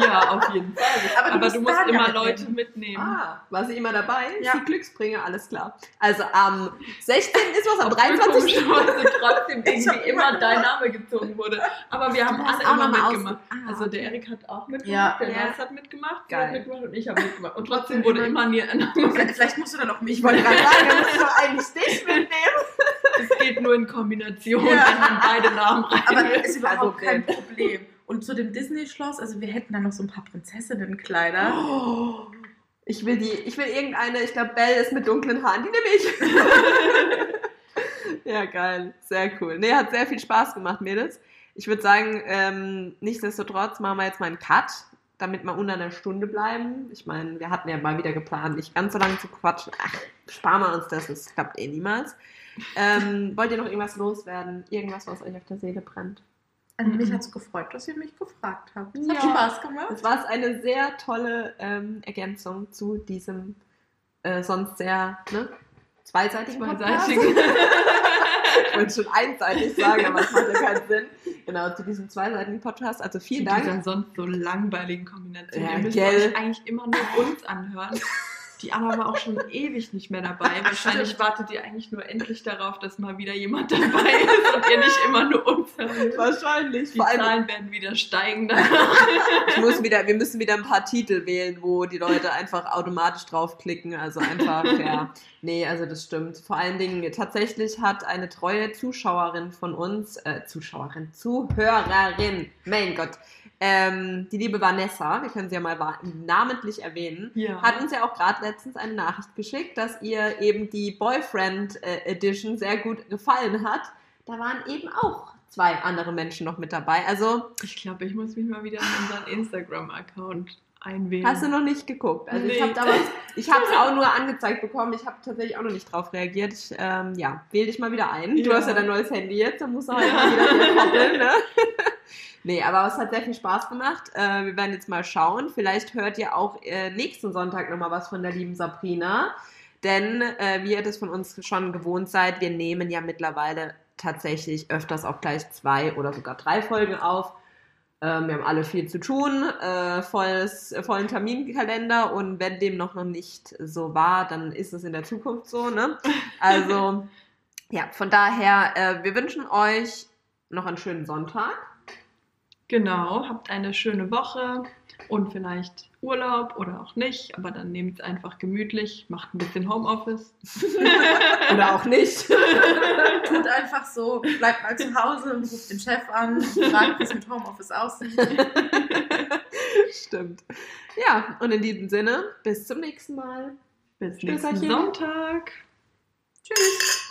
Ja, auf jeden Fall. Aber du Aber musst du musst immer mitnehmen. Leute mitnehmen. Ah, war sie immer dabei? Ja. Die Glücksbringer, alles klar. Also am 16. ist was, am Obwohl 23. komischerweise trotzdem irgendwie immer immer dein Name gezogen wurde. Aber wir haben Du alle immer mitgemacht. aus- Ah, also der. Erik hat auch mitgemacht, Ja. der Ja. Lars hat mitgemacht, Geil. hat mitgemacht und ich habe mitgemacht. Und trotzdem wurde immer nie ein Name Vielleicht, musst du dann auch mich Ich wollte gerade sagen, wir müssen doch eigentlich dich mitnehmen. Es geht nur in Kombination, Ja. wenn man beide Namen rein Aber ist überhaupt Kein kein Problem. Und zu dem Disney-Schloss, also wir hätten da noch so ein paar Prinzessinnenkleider. Oh, ich will die, ich will irgendeine, ich glaube, Belle ist mit dunklen Haaren, die nehme ich. ja, geil, sehr cool. Nee, hat sehr viel Spaß gemacht, Mädels. Ich würde sagen, ähm, nichtsdestotrotz machen wir jetzt mal einen Cut, damit wir unter einer Stunde bleiben. Ich meine, wir hatten ja mal wieder geplant, nicht ganz so lange zu quatschen. Ach, sparen wir uns das, das klappt eh niemals. Ähm, wollt ihr noch irgendwas loswerden? Irgendwas, was euch auf der Seele brennt? An mich hat es gefreut, dass ihr mich gefragt habt. Es Ja. hat Spaß gemacht. Das war eine sehr tolle ähm, Ergänzung zu diesem äh, sonst sehr ne, zweiseitigen Podcast. Zweiseitig. Ich wollte schon einseitig sagen, aber es macht ja keinen Sinn. Genau, zu diesem zweiseitigen Podcast. Also vielen Zu Dank. dieser sonst so langweiligen Kombination. Ja, Ihr müsst gell. euch eigentlich immer nur uns anhören. Die Anna war auch schon ewig nicht mehr dabei. Wahrscheinlich wartet ihr eigentlich nur endlich darauf, dass mal wieder jemand dabei ist und ihr nicht immer nur uns hört. Wahrscheinlich. Die Vor allem, Zahlen werden wieder steigen. ich muss wieder, wir müssen wieder ein paar Titel wählen, wo die Leute einfach automatisch draufklicken. Also einfach, ja. Nee, also das stimmt. Vor allen Dingen, tatsächlich hat eine treue Zuschauerin von uns, äh, Zuschauerin, Zuhörerin, mein Gott, ähm, die liebe Vanessa, wir können sie ja mal namentlich erwähnen, Ja. hat uns ja auch gerade letztens eine Nachricht geschickt, dass ihr eben die Boyfriend äh, Edition sehr gut gefallen hat. Da waren eben auch zwei andere Menschen noch mit dabei. Also Ich glaube, ich muss mich mal wieder in unseren Instagram-Account einwählen. Hast du noch nicht geguckt? Also ich Nee. habe ich habe es auch nur angezeigt bekommen. Ich habe tatsächlich auch noch nicht drauf reagiert. Ich, ähm, ja, wähl dich mal wieder ein. Du Ja. hast ja dein neues Handy jetzt, dann musst du halt mal wieder koppeln, ne? Nee, aber es hat sehr viel Spaß gemacht. Äh, wir werden jetzt mal schauen. Vielleicht hört ihr auch äh, nächsten Sonntag nochmal was von der lieben Sabrina. Denn, äh, wie ihr das von uns schon gewohnt seid, wir nehmen ja mittlerweile tatsächlich öfters auch gleich zwei oder sogar drei Folgen auf. Ähm, wir haben alle viel zu tun, äh, volles, äh, vollen Terminkalender und wenn dem noch, noch nicht so war, dann ist es in der Zukunft so. Ne? Also, ja, von daher, äh, wir wünschen euch noch einen schönen Sonntag. Genau, habt eine schöne Woche und vielleicht Urlaub oder auch nicht, aber dann nehmt es einfach gemütlich, macht ein bisschen Homeoffice. Oder auch nicht. Tut einfach so, bleibt mal zu Hause und ruft den Chef an, fragt, wie es mit Homeoffice aussieht. Stimmt. Ja, und in diesem Sinne, bis zum nächsten Mal. Bis nächsten. Sonntag. Tschüss.